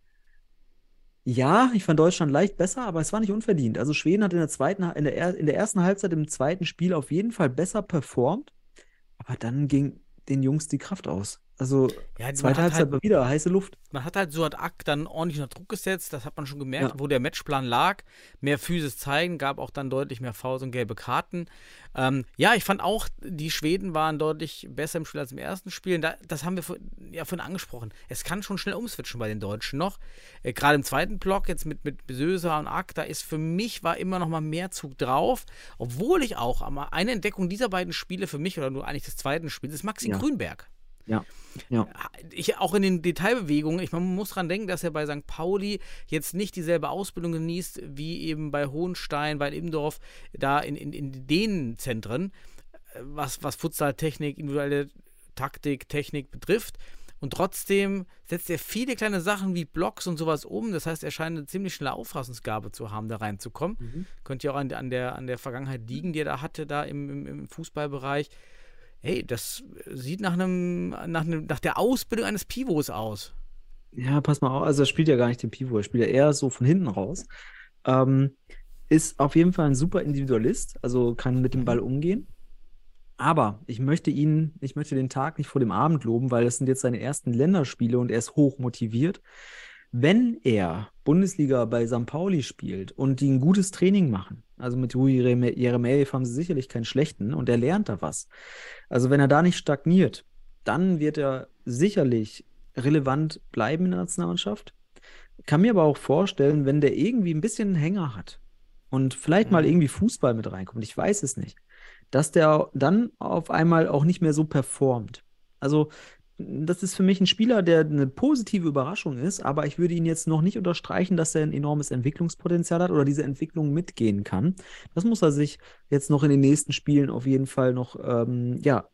ja, ich fand Deutschland leicht besser, aber es war nicht unverdient. Also Schweden hat in der zweiten, in der, er- in der ersten Halbzeit im zweiten Spiel auf jeden Fall besser performt, aber dann ging den Jungs die Kraft aus. Also Ja, zweite hat Halbzeit halt- wieder heiße Luft. Man hat halt Suat Ak dann ordentlich unter Druck gesetzt, das hat man schon gemerkt, Ja. wo der Matchplan lag. Mehr Physis zeigen, gab auch dann deutlich mehr Fouls und gelbe Karten. Ähm, ja, ich fand auch, die Schweden waren deutlich besser im Spiel als im ersten Spiel. Da, das haben wir vor, ja vorhin angesprochen. Es kann schon schnell umswitchen bei den Deutschen noch. Äh, Gerade im zweiten Block, jetzt mit, mit Söser und Ak, da ist für mich war immer noch mal mehr Zug drauf. Obwohl ich auch, aber eine Entdeckung dieser beiden Spiele für mich, oder nur eigentlich des zweiten Spiels, ist Maxi Ja. Grünberg Ja, ja. ich auch in den Detailbewegungen, ich, man muss dran denken, dass er bei St. Pauli jetzt nicht dieselbe Ausbildung genießt wie eben bei Hohenstein, bei Immendorf, da in, in, in den Zentren, äh, was, was Futsal-Technik, individuelle Taktik, Technik betrifft. Und trotzdem setzt er viele kleine Sachen wie Blocks und sowas um. Das heißt, er scheint eine ziemlich schnelle Auffassungsgabe zu haben, da reinzukommen. Mhm. Könnte ja auch an, an, der, an der Vergangenheit liegen, die er da hatte, da im, im, im Fußballbereich. Hey, das sieht nach einem, nach einem, nach der Ausbildung eines Pivots aus. Ja, pass mal auf. Also, er spielt ja gar nicht den Pivot, er spielt ja eher so von hinten raus. Ähm, ist auf jeden Fall ein super Individualist, also kann mit dem Ball umgehen. Aber ich möchte ihn, ich möchte den Tag nicht vor dem Abend loben, weil das sind jetzt seine ersten Länderspiele und er ist hoch motiviert. Wenn er Bundesliga bei St. Pauli spielt und die ein gutes Training machen, also mit Rui Jereme- Jeremejeff haben sie sicherlich keinen schlechten und er lernt da was. Also wenn er da nicht stagniert, dann wird er sicherlich relevant bleiben in der Nationalmannschaft. Kann mir aber auch vorstellen, wenn der irgendwie ein bisschen einen Hänger hat und vielleicht mal Mhm. irgendwie Fußball mit reinkommt, ich weiß es nicht, dass der dann auf einmal auch nicht mehr so performt. Also das ist für mich ein Spieler, der eine positive Überraschung ist, aber ich würde ihn jetzt noch nicht unterstreichen, dass er ein enormes Entwicklungspotenzial hat oder diese Entwicklung mitgehen kann. Das muss er sich jetzt noch in den nächsten Spielen auf jeden Fall noch ähm, ja,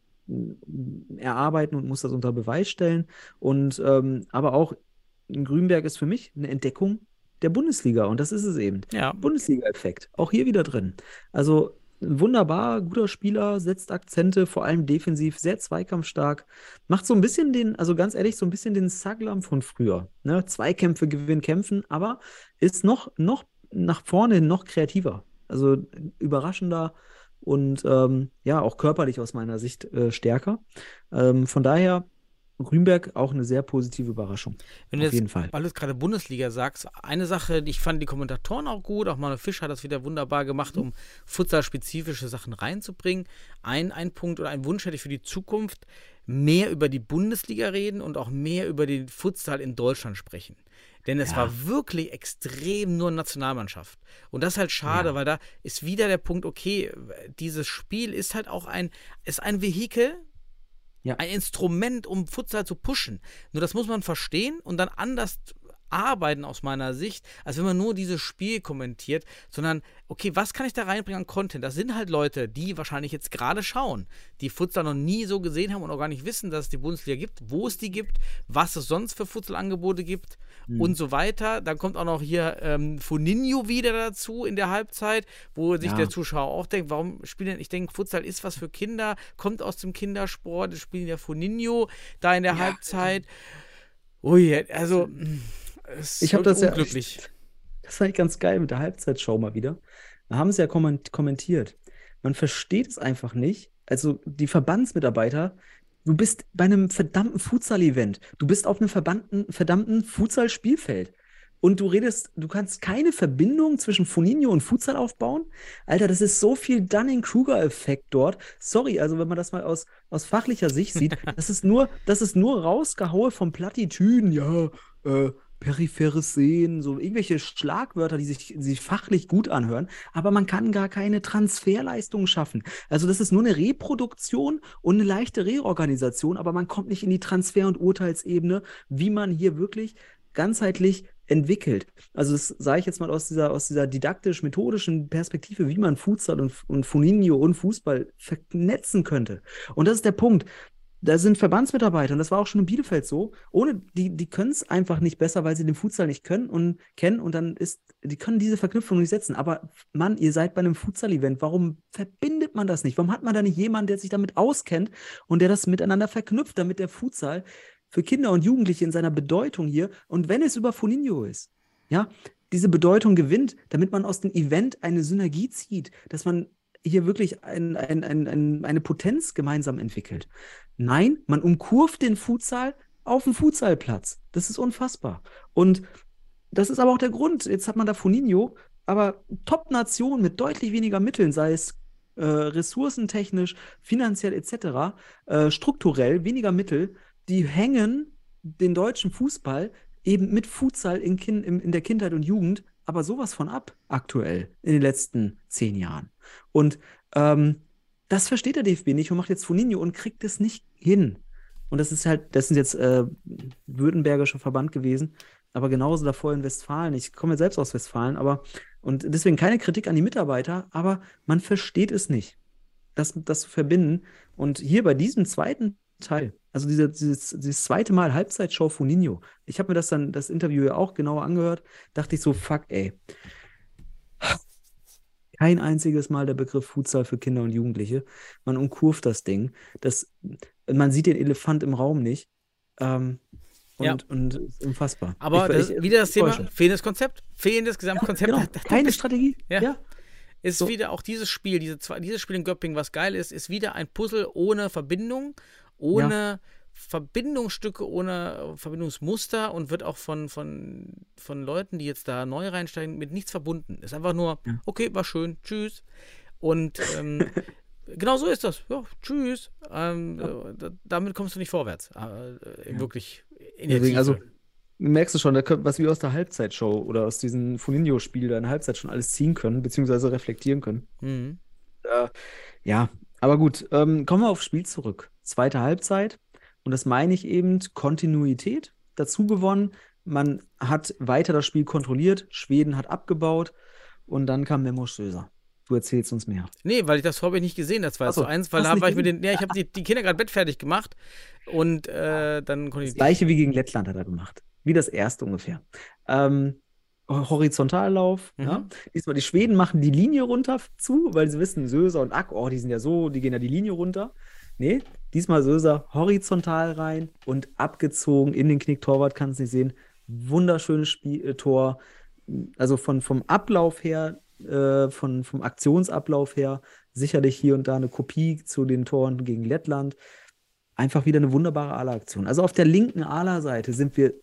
erarbeiten und muss das unter Beweis stellen. Und ähm, aber auch Grünberg ist für mich eine Entdeckung der Bundesliga und das ist es eben. Ja. Bundesliga-Effekt, auch hier wieder drin. Also wunderbar, guter Spieler, setzt Akzente, vor allem defensiv, sehr zweikampfstark. Macht so ein bisschen den, also ganz ehrlich, so ein bisschen den Saglam von früher. Ne? Zweikämpfe gewinnen, kämpfen, aber ist noch, noch nach vorne noch kreativer. Also überraschender und ähm, ja, auch körperlich aus meiner Sicht äh, stärker. Ähm, von daher Grünberg auch eine sehr positive Überraschung. Wenn du Auf jetzt, jeden Fall. weil du jetzt gerade Bundesliga sagst, eine Sache, ich fand die Kommentatoren auch gut, auch Manuel Fisch hat das wieder wunderbar gemacht, um Futsal-spezifische Sachen reinzubringen. Ein, ein Punkt oder ein Wunsch hätte ich für die Zukunft, mehr über die Bundesliga reden und auch mehr über den Futsal in Deutschland sprechen. Denn es Ja. war wirklich extrem nur Nationalmannschaft. Und das ist halt schade, Ja. weil da ist wieder der Punkt, okay, dieses Spiel ist halt auch ein, ist ein Vehikel, Ja. ein Instrument, um Futsal zu pushen. Nur das muss man verstehen und dann anders arbeiten aus meiner Sicht, als wenn man nur dieses Spiel kommentiert, sondern okay, was kann ich da reinbringen an Content? Das sind halt Leute, die wahrscheinlich jetzt gerade schauen, die Futsal noch nie so gesehen haben und auch gar nicht wissen, dass es die Bundesliga gibt, wo es die gibt, was es sonst für Futsalangebote gibt Mhm. und so weiter. Dann kommt auch noch hier ähm, Funinho wieder dazu in der Halbzeit, wo sich Ja. der Zuschauer auch denkt, warum spielen denn, ich denke, Futsal ist was für Kinder, kommt aus dem Kindersport, spielen ja Funinho da in der Halbzeit. Ui, also es Ich habe das ja. unglücklich. Das war ganz geil mit der Halbzeitshow mal wieder. Da haben sie ja komment kommentiert. Man versteht es einfach nicht. Also die Verbandsmitarbeiter, du bist bei einem verdammten Futsal-Event. Du bist auf einem verbannten, verdammten Futsal-Spielfeld. Und du redest, du kannst keine Verbindung zwischen Funinho und Futsal aufbauen. Alter, das ist so viel Dunning-Kruger-Effekt dort. Sorry, also wenn man das mal aus, aus fachlicher Sicht sieht, das ist nur, das ist nur rausgehaue von Plattitüden, ja, äh, peripheres Sehen, so irgendwelche Schlagwörter, die sich, sich fachlich gut anhören, aber man kann gar keine Transferleistung schaffen. Also das ist nur eine Reproduktion und eine leichte Reorganisation, aber man kommt nicht in die Transfer- und Urteilsebene, wie man hier wirklich ganzheitlich entwickelt. Also das sage ich jetzt mal aus dieser, aus dieser didaktisch-methodischen Perspektive, wie man Futsal und, und Funinho und Fußball vernetzen könnte. Und das ist der Punkt. Da sind Verbandsmitarbeiter, und das war auch schon in Bielefeld so, ohne, die, die können es einfach nicht besser, weil sie den Futsal nicht können und kennen und dann ist, die können diese Verknüpfung nicht setzen. Aber Mann, ihr seid bei einem Futsal-Event, warum verbindet man das nicht? Warum hat man da nicht jemanden, der sich damit auskennt und der das miteinander verknüpft, damit der Futsal für Kinder und Jugendliche in seiner Bedeutung hier und wenn es über Funinho ist, ja, diese Bedeutung gewinnt, damit man aus dem Event eine Synergie zieht, dass man hier wirklich ein, ein, ein, ein, eine Potenz gemeinsam entwickelt. Nein, man umkurvt den Futsal auf dem Futsalplatz. Das ist unfassbar. Und das ist aber auch der Grund. Jetzt hat man da Funinho, aber Top-Nation mit deutlich weniger Mitteln, sei es äh, ressourcentechnisch, finanziell etc., äh, strukturell weniger Mittel, die hängen den deutschen Fußball eben mit Futsal in, kind, in, in der Kindheit und Jugend aber sowas von ab aktuell in den letzten zehn Jahren. Und ähm, das versteht der DFB nicht und macht jetzt Funinho und kriegt es nicht hin. Und das ist halt, das ist jetzt äh, württembergischer Verband gewesen, aber genauso davor in Westfalen. Ich komme ja selbst aus Westfalen, aber und deswegen keine Kritik an die Mitarbeiter, aber man versteht es nicht, das, das zu verbinden. Und hier bei diesem zweiten Teil, also diese, dieses, dieses zweite Mal Halbzeitshow Funinho, ich habe mir das dann, das Interview ja auch genauer angehört, dachte ich so, fuck, ey. Kein einziges Mal der Begriff Futsal für Kinder und Jugendliche. Man umkurvt das Ding. Das, man sieht den Elefant im Raum nicht. Ähm, und, Ja. und ist unfassbar. Aber Ich- das, ich- wieder das Thema, Enttäuschend. fehlendes Konzept, fehlendes Gesamtkonzept. Genau, Da- da- keine Strategie. Ja. Ja. Ist So. wieder auch dieses Spiel, diese zwei, dieses Spiel in Göppingen, was geil ist, ist wieder ein Puzzle ohne Verbindung, ohne Verbindungsstücke, ohne Verbindungsmuster und wird auch von, von, von Leuten, die jetzt da neu reinsteigen, mit nichts verbunden. Ist einfach nur, Ja. okay, war schön, tschüss. Und ähm, genau so ist das. Ja, tschüss. Ähm, äh, da, damit kommst du nicht vorwärts. Äh, Wirklich in der Deswegen, Tiefe. also merkst du schon, da könnt, was wir aus der Halbzeitshow oder aus diesem Funinho-Spiel da in der Halbzeit schon alles ziehen können, beziehungsweise reflektieren können. mhm. Äh, ja, aber gut, ähm, kommen wir aufs Spiel zurück. Zweite Halbzeit. Und das meine ich eben Kontinuität dazu gewonnen. Man hat weiter das Spiel kontrolliert. Schweden hat abgebaut. Und dann kam Memo Söser. Du erzählst uns mehr. Nee, weil ich das vorher nicht gesehen, das 2 Ach so, zu 1, weil da war ich mit den, ja, ich habe die, die Kinder gerade Bett fertig gemacht und äh, dann konnte Das ich. gleiche wie gegen Lettland hat er gemacht. Wie das erste ungefähr. Ähm, Horizontallauf. Mhm. Ja. Diesmal die Schweden machen die Linie runter zu, weil sie wissen, Söser und Ack, oh, die sind ja so, die gehen ja die Linie runter. Nee, diesmal Söser horizontal rein und abgezogen in den Knick. Torwart kann es nicht sehen. Wunderschönes Spiel, äh, Tor. Also von, vom Ablauf her, äh, von, vom Aktionsablauf her, sicherlich hier und da eine Kopie zu den Toren gegen Lettland. Einfach wieder eine wunderbare Ala-Aktion. Also auf der linken Ala-Seite sind wir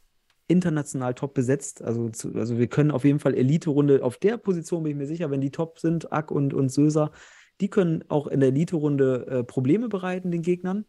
international top besetzt. Also, zu, also wir können auf jeden Fall Elite-Runde, auf der Position bin ich mir sicher, wenn die top sind, Ack und, und Söser, die können auch in der Elite-Runde äh, Probleme bereiten, den Gegnern.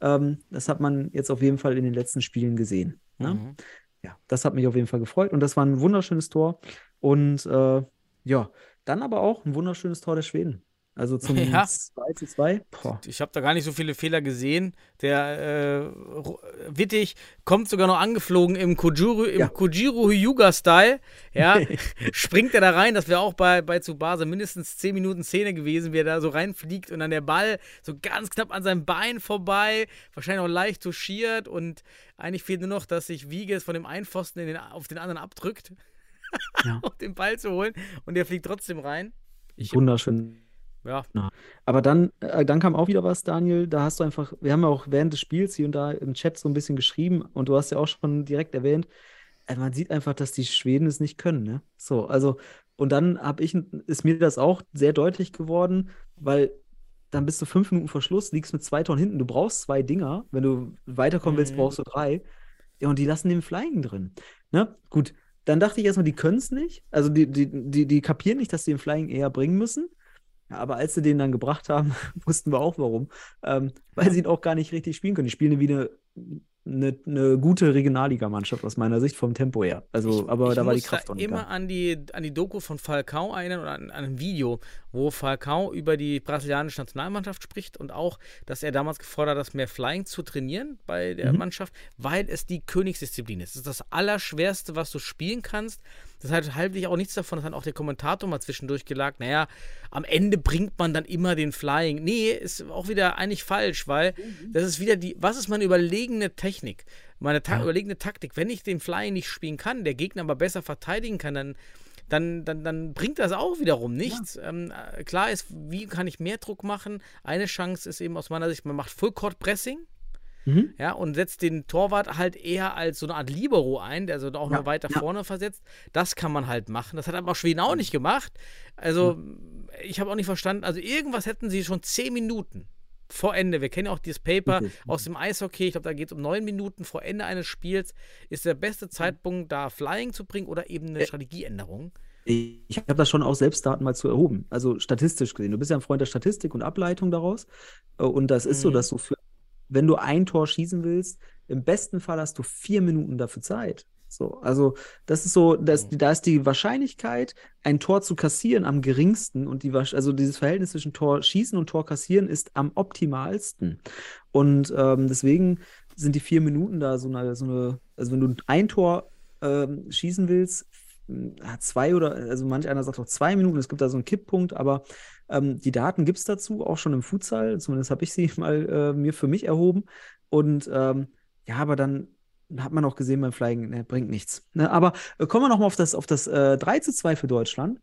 Ähm, das hat man jetzt auf jeden Fall in den letzten Spielen gesehen. Ne? Mhm. Ja, das hat mich auf jeden Fall gefreut und das war ein wunderschönes Tor. Und äh, ja, dann aber auch ein wunderschönes Tor der Schweden. Also zum Ja. 2 zu 2. Boah. Ich habe da gar nicht so viele Fehler gesehen. Der äh, Wittig kommt sogar noch angeflogen im Kojiro, im Ja. Kojiro Hyuga-Style. Ja, springt er da rein. Das wäre auch bei, bei Tsubasa mindestens 10 Minuten Szene gewesen, wie er da so reinfliegt und dann der Ball so ganz knapp an seinem Bein vorbei, wahrscheinlich auch leicht touchiert und eigentlich fehlt nur noch, dass sich Wieges von dem einen Pfosten in den, auf den anderen abdrückt, Ja. um den Ball zu holen und der fliegt trotzdem rein. Ich, Wunderschön. Ja, Aber dann, äh, dann kam auch wieder was, Daniel. Da hast du einfach, wir haben ja auch während des Spiels hier und da im Chat so ein bisschen geschrieben und du hast ja auch schon direkt erwähnt, äh, man sieht einfach, dass die Schweden es nicht können, ne? So, also, und dann habe ich, ist mir das auch sehr deutlich geworden, weil dann bist du fünf Minuten vor Schluss, liegst mit zwei Toren hinten. Du brauchst zwei Dinger. Wenn du weiterkommen willst, Mhm. brauchst du drei. Ja, und die lassen den Flying drin. Ne? Gut, dann dachte ich erstmal, die können es nicht. Also die, die, die, die kapieren nicht, dass sie den Flying eher bringen müssen. Ja, aber als sie den dann gebracht haben, wussten wir auch warum. Ähm, weil sie ihn auch gar nicht richtig spielen können. Die spielen wie eine eine, eine gute Regionalligamannschaft aus meiner Sicht vom Tempo her. Also, ich, aber ich da war die Kraft da doch nicht immer da. an die, an die Doku von Falcao erinnern oder an, an ein Video, wo Falcao über die brasilianische Nationalmannschaft spricht und auch, dass er damals gefordert hat, mehr Flying zu trainieren bei der Mhm. Mannschaft, weil es die Königsdisziplin ist. Es ist das Allerschwerste, was du spielen kannst. Das hat halte ich auch nichts davon, das hat auch der Kommentator mal zwischendurch gelagt. Naja, am Ende bringt man dann immer den Flying. Nee, ist auch wieder eigentlich falsch, weil das ist wieder die, was ist meine überlegene Technik? Meine ta überlegene Taktik. Wenn ich den Flying nicht spielen kann, der Gegner aber besser verteidigen kann, dann, dann, dann, dann bringt das auch wiederum nichts. Ähm, äh, klar ist, wie kann ich mehr Druck machen? Eine Chance ist eben aus meiner Sicht, man macht Full Court Pressing. Mhm. Ja, und setzt den Torwart halt eher als so eine Art Libero ein, der also auch Ja, noch weiter ja. vorne versetzt. Das kann man halt machen. Das hat aber Schweden auch nicht gemacht. Also, ich habe auch nicht verstanden. Also, irgendwas hätten sie schon zehn Minuten vor Ende. Wir kennen ja auch dieses Paper Richtig. aus dem Eishockey. Ich glaube, da geht es um neun Minuten vor Ende eines Spiels. Ist der beste Zeitpunkt, da Flying zu bringen oder eben eine Äh, Strategieänderung? Ich habe das schon auch selbst Daten mal zu erhoben. Also statistisch gesehen. Du bist ja ein Freund der Statistik und Ableitung daraus. Und das ist so, Mhm. dass du für, wenn du ein Tor schießen willst, im besten Fall hast du vier Minuten dafür Zeit. So, also das ist so, dass, da ist die Wahrscheinlichkeit, ein Tor zu kassieren am geringsten und die, also dieses Verhältnis zwischen Tor schießen und Tor kassieren ist am optimalsten. Und ähm, deswegen sind die vier Minuten da so eine, so eine, also wenn du ein Tor ähm, schießen willst, zwei oder, also manch einer sagt auch zwei Minuten, es gibt da so einen Kipppunkt, aber ähm, die Daten gibt es dazu, auch schon im Futsal, zumindest habe ich sie mal äh, mir für mich erhoben. Und ähm, ja, aber dann hat man auch gesehen beim Flying, ne, bringt nichts. Ne? Aber äh, kommen wir nochmal auf das, auf das äh, 3 zu 2 für Deutschland.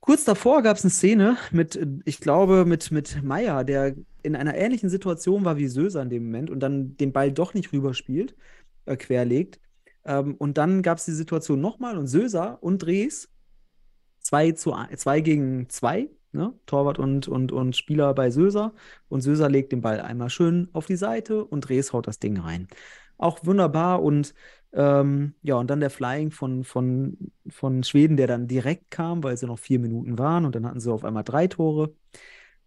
Kurz davor gab es eine Szene mit, ich glaube, mit, mit Meier, der in einer ähnlichen Situation war wie Söser in dem Moment und dann den Ball doch nicht rüberspielt, äh, querlegt. Ähm, und dann gab es die Situation nochmal und Söser und Dres 2 zu 2 gegen 2, ne? Torwart und, und, und Spieler bei Söser. Und Söser legt den Ball einmal schön auf die Seite und Dres haut das Ding rein. Auch wunderbar und ähm, ja, und dann der Flying von, von, von Schweden, der dann direkt kam, weil sie noch vier Minuten waren und dann hatten sie auf einmal drei Tore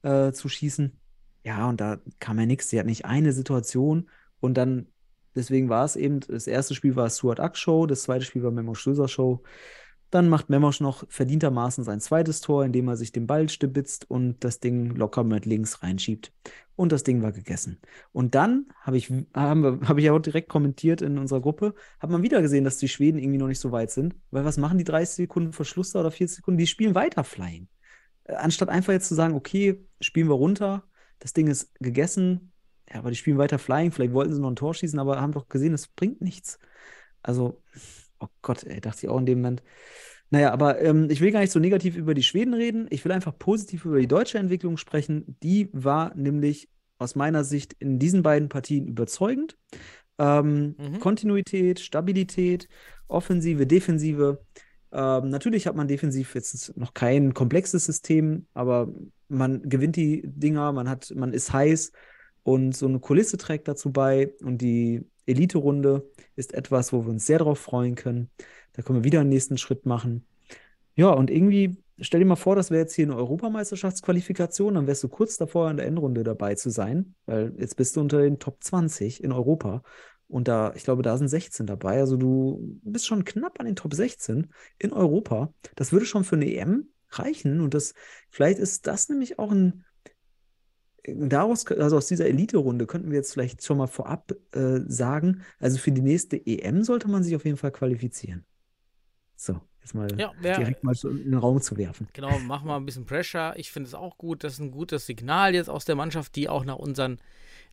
äh, zu schießen. Ja, und da kam ja nichts. Sie hat nicht eine Situation und dann, deswegen war es eben, das erste Spiel war Stuart Ack Show, das zweite Spiel war Memo Stöser Show. Dann macht Memosch noch verdientermaßen sein zweites Tor, indem er sich den Ball stibitzt und das Ding locker mit links reinschiebt. Und das Ding war gegessen. Und dann habe ich, habe ich auch direkt kommentiert in unserer Gruppe, hat man wieder gesehen, dass die Schweden irgendwie noch nicht so weit sind. Weil was machen die 30 Sekunden Verschluss da oder 40 Sekunden? Die spielen weiter Flying. Äh, Anstatt einfach jetzt zu sagen, okay, spielen wir runter, das Ding ist gegessen, ja, aber die spielen weiter Flying, vielleicht wollten sie noch ein Tor schießen, aber haben doch gesehen, es bringt nichts. Also, oh Gott, ey, dachte ich auch in dem Moment. Naja, aber ähm, ich will gar nicht so negativ über die Schweden reden. Ich will einfach positiv über die deutsche Entwicklung sprechen. Die war nämlich aus meiner Sicht in diesen beiden Partien überzeugend. Ähm, Mhm. Kontinuität, Stabilität, Offensive, Defensive. Ähm, natürlich hat man defensiv jetzt noch kein komplexes System, aber man gewinnt die Dinger, man hat, man ist heiß und so eine Kulisse trägt dazu bei. Und die Elite-Runde ist etwas, wo wir uns sehr darauf freuen können. Da können wir wieder einen nächsten Schritt machen. Ja, und irgendwie, stell dir mal vor, das wäre jetzt hier eine Europameisterschaftsqualifikation, dann wärst du kurz davor in der Endrunde dabei zu sein, weil jetzt bist du unter den Top 20 in Europa. Und da, ich glaube, da sind 16 dabei. Also du bist schon knapp an den Top 16 in Europa. Das würde schon für eine EM reichen. Und das, vielleicht ist das nämlich auch ein, daraus, also aus dieser Elite-Runde könnten wir jetzt vielleicht schon mal vorab äh, sagen, also für die nächste EM sollte man sich auf jeden Fall qualifizieren. So, jetzt mal Ja, wär- direkt mal so in den Raum zu werfen. Genau, mach mal ein bisschen Pressure. Ich finde es auch gut. Das ist ein gutes Signal jetzt aus der Mannschaft, die auch nach unseren,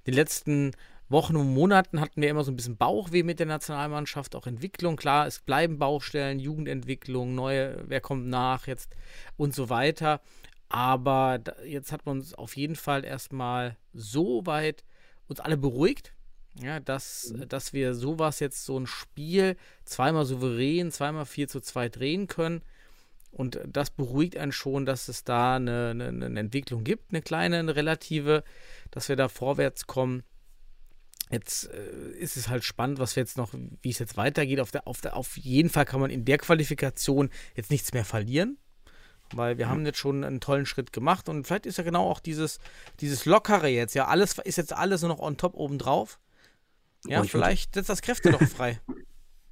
den letzten Wochen und Monaten hatten wir immer so ein bisschen Bauchweh mit der Nationalmannschaft, auch Entwicklung. Klar, es bleiben Baustellen, Jugendentwicklung, neue, wer kommt nach jetzt und so weiter. Aber da, jetzt hat man uns auf jeden Fall erstmal so weit uns alle beruhigt, ja, dass, dass wir sowas jetzt, so ein Spiel zweimal souverän, zweimal 4 zu 2 drehen können. Und das beruhigt einen schon, dass es da eine, eine, eine Entwicklung gibt, eine kleine, eine relative, dass wir da vorwärts kommen. Jetzt äh, ist es halt spannend, was wir jetzt noch, wie es jetzt weitergeht. Auf, der, auf, der, auf jeden Fall kann man in der Qualifikation jetzt nichts mehr verlieren, weil wir haben jetzt schon einen tollen Schritt gemacht und vielleicht ist ja genau auch dieses, dieses Lockere jetzt, ja, alles ist jetzt alles nur noch on top obendrauf. Ja, Oh, ich würd- vielleicht setzt das Kräfte noch frei.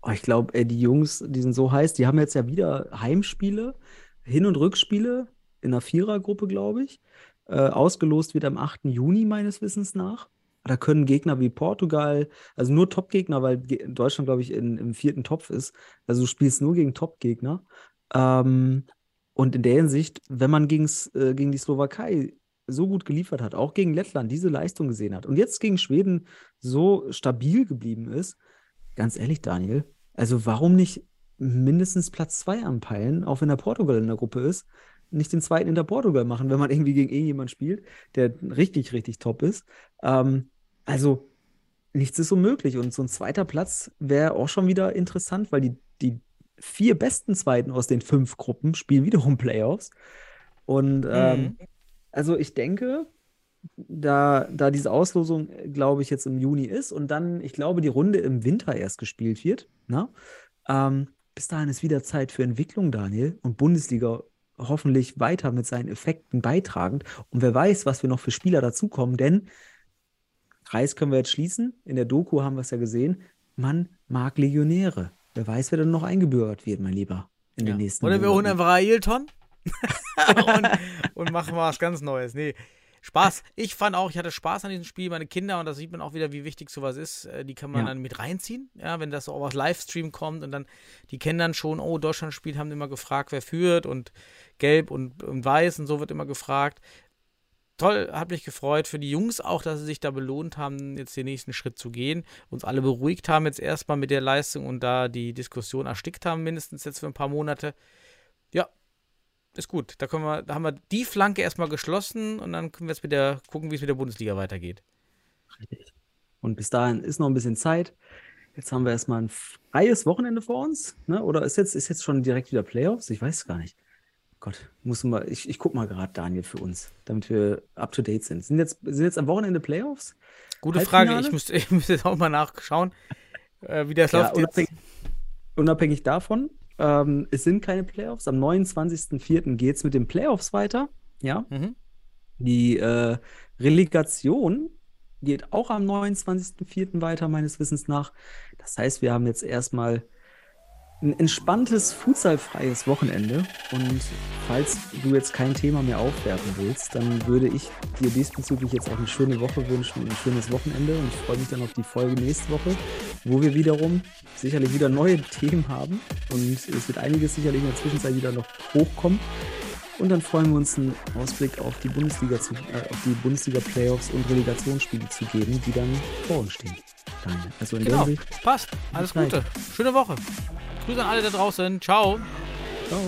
Oh, ich glaube, die Jungs, die sind so heiß, die haben jetzt ja wieder Heimspiele, Hin- und Rückspiele in einer Vierergruppe, glaube ich. Äh, ausgelost wird am 8. Juni meines Wissens nach. Da können Gegner wie Portugal, also nur Top-Gegner, weil Deutschland, glaube ich, in, im vierten Topf ist. Also du spielst nur gegen Top-Gegner. Ähm, und in der Hinsicht, wenn man gegen's, äh, gegen die Slowakei so gut geliefert hat, auch gegen Lettland diese Leistung gesehen hat und jetzt gegen Schweden so stabil geblieben ist, ganz ehrlich, Daniel, also warum nicht mindestens Platz zwei anpeilen, auch wenn der Portugal in der Gruppe ist, nicht den zweiten hinter Portugal machen, wenn man irgendwie gegen irgendjemand spielt, der richtig, richtig top ist. Ähm, also nichts ist unmöglich und so ein zweiter Platz wäre auch schon wieder interessant, weil die, die vier besten Zweiten aus den fünf Gruppen spielen wiederum Playoffs. Und ähm, also ich denke, da, da diese Auslosung, glaube ich, jetzt im Juni ist und dann, ich glaube, die Runde im Winter erst gespielt wird. Na? Ähm, bis dahin ist wieder Zeit für Entwicklung, Daniel, und Bundesliga hoffentlich weiter mit seinen Effekten beitragend. Und wer weiß, was wir noch für Spieler dazukommen, denn Kreis können wir jetzt schließen. In der Doku haben wir es ja gesehen. Man mag Legionäre. Wer weiß, wer dann noch eingebürgert wird, mein Lieber, in Ja. den nächsten Oder wir holen einfach Ailton und, und machen mal was ganz Neues. Nee, Spaß. Ich fand auch, ich hatte Spaß an diesem Spiel. Meine Kinder, und da sieht man auch wieder, wie wichtig sowas ist, äh, die kann man Ja. dann mit reinziehen. Ja, wenn das so auf Livestream kommt und dann, die kennen dann schon, oh, Deutschland spielt, haben immer gefragt, wer führt und gelb und, und weiß und so wird immer gefragt. Toll, hat mich gefreut für die Jungs auch, dass sie sich da belohnt haben, jetzt den nächsten Schritt zu gehen, uns alle beruhigt haben jetzt erstmal mit der Leistung und da die Diskussion erstickt haben, mindestens jetzt für ein paar Monate. Ja, ist gut. Da, können wir, da haben wir die Flanke erstmal geschlossen und dann können wir jetzt mit der, gucken, wie es mit der Bundesliga weitergeht. Richtig. Und bis dahin ist noch ein bisschen Zeit. Jetzt haben wir erstmal ein freies Wochenende vor uns. Ne? Oder ist jetzt, ist jetzt schon direkt wieder Playoffs? Ich weiß es gar nicht. Gott, muss mal, ich, ich gucke mal gerade, Daniel, für uns, damit wir up to date sind. Sind jetzt, sind jetzt am Wochenende Playoffs? Gute? Frage. Ich müsste, ich müsste jetzt auch mal nachschauen, äh, wie das Ja, läuft. Unabhängig, unabhängig davon, ähm, es sind keine Playoffs. Am 29.04. geht es mit den Playoffs weiter. Ja. Mhm. Die äh, Relegation geht auch am 29.04. weiter, meines Wissens nach. Das heißt, wir haben jetzt erstmal ein entspanntes, futsalfreies Wochenende. Und falls du jetzt kein Thema mehr aufwerfen willst, dann würde ich dir diesbezüglich jetzt auch eine schöne Woche wünschen und ein schönes Wochenende. Und ich freue mich dann auf die Folge nächste Woche, wo wir wiederum sicherlich wieder neue Themen haben. Und es wird einiges sicherlich in der Zwischenzeit wieder noch hochkommen. Und dann freuen wir uns, einen Ausblick auf die Bundesliga zu, äh, auf die Bundesliga-Playoffs und Relegationsspiele zu geben, die dann vor uns stehen. Daniel. Also in Genau, der Hinsicht, passt. Alles. Gute. Schöne Woche. Grüße an alle da draußen. Ciao. ciao.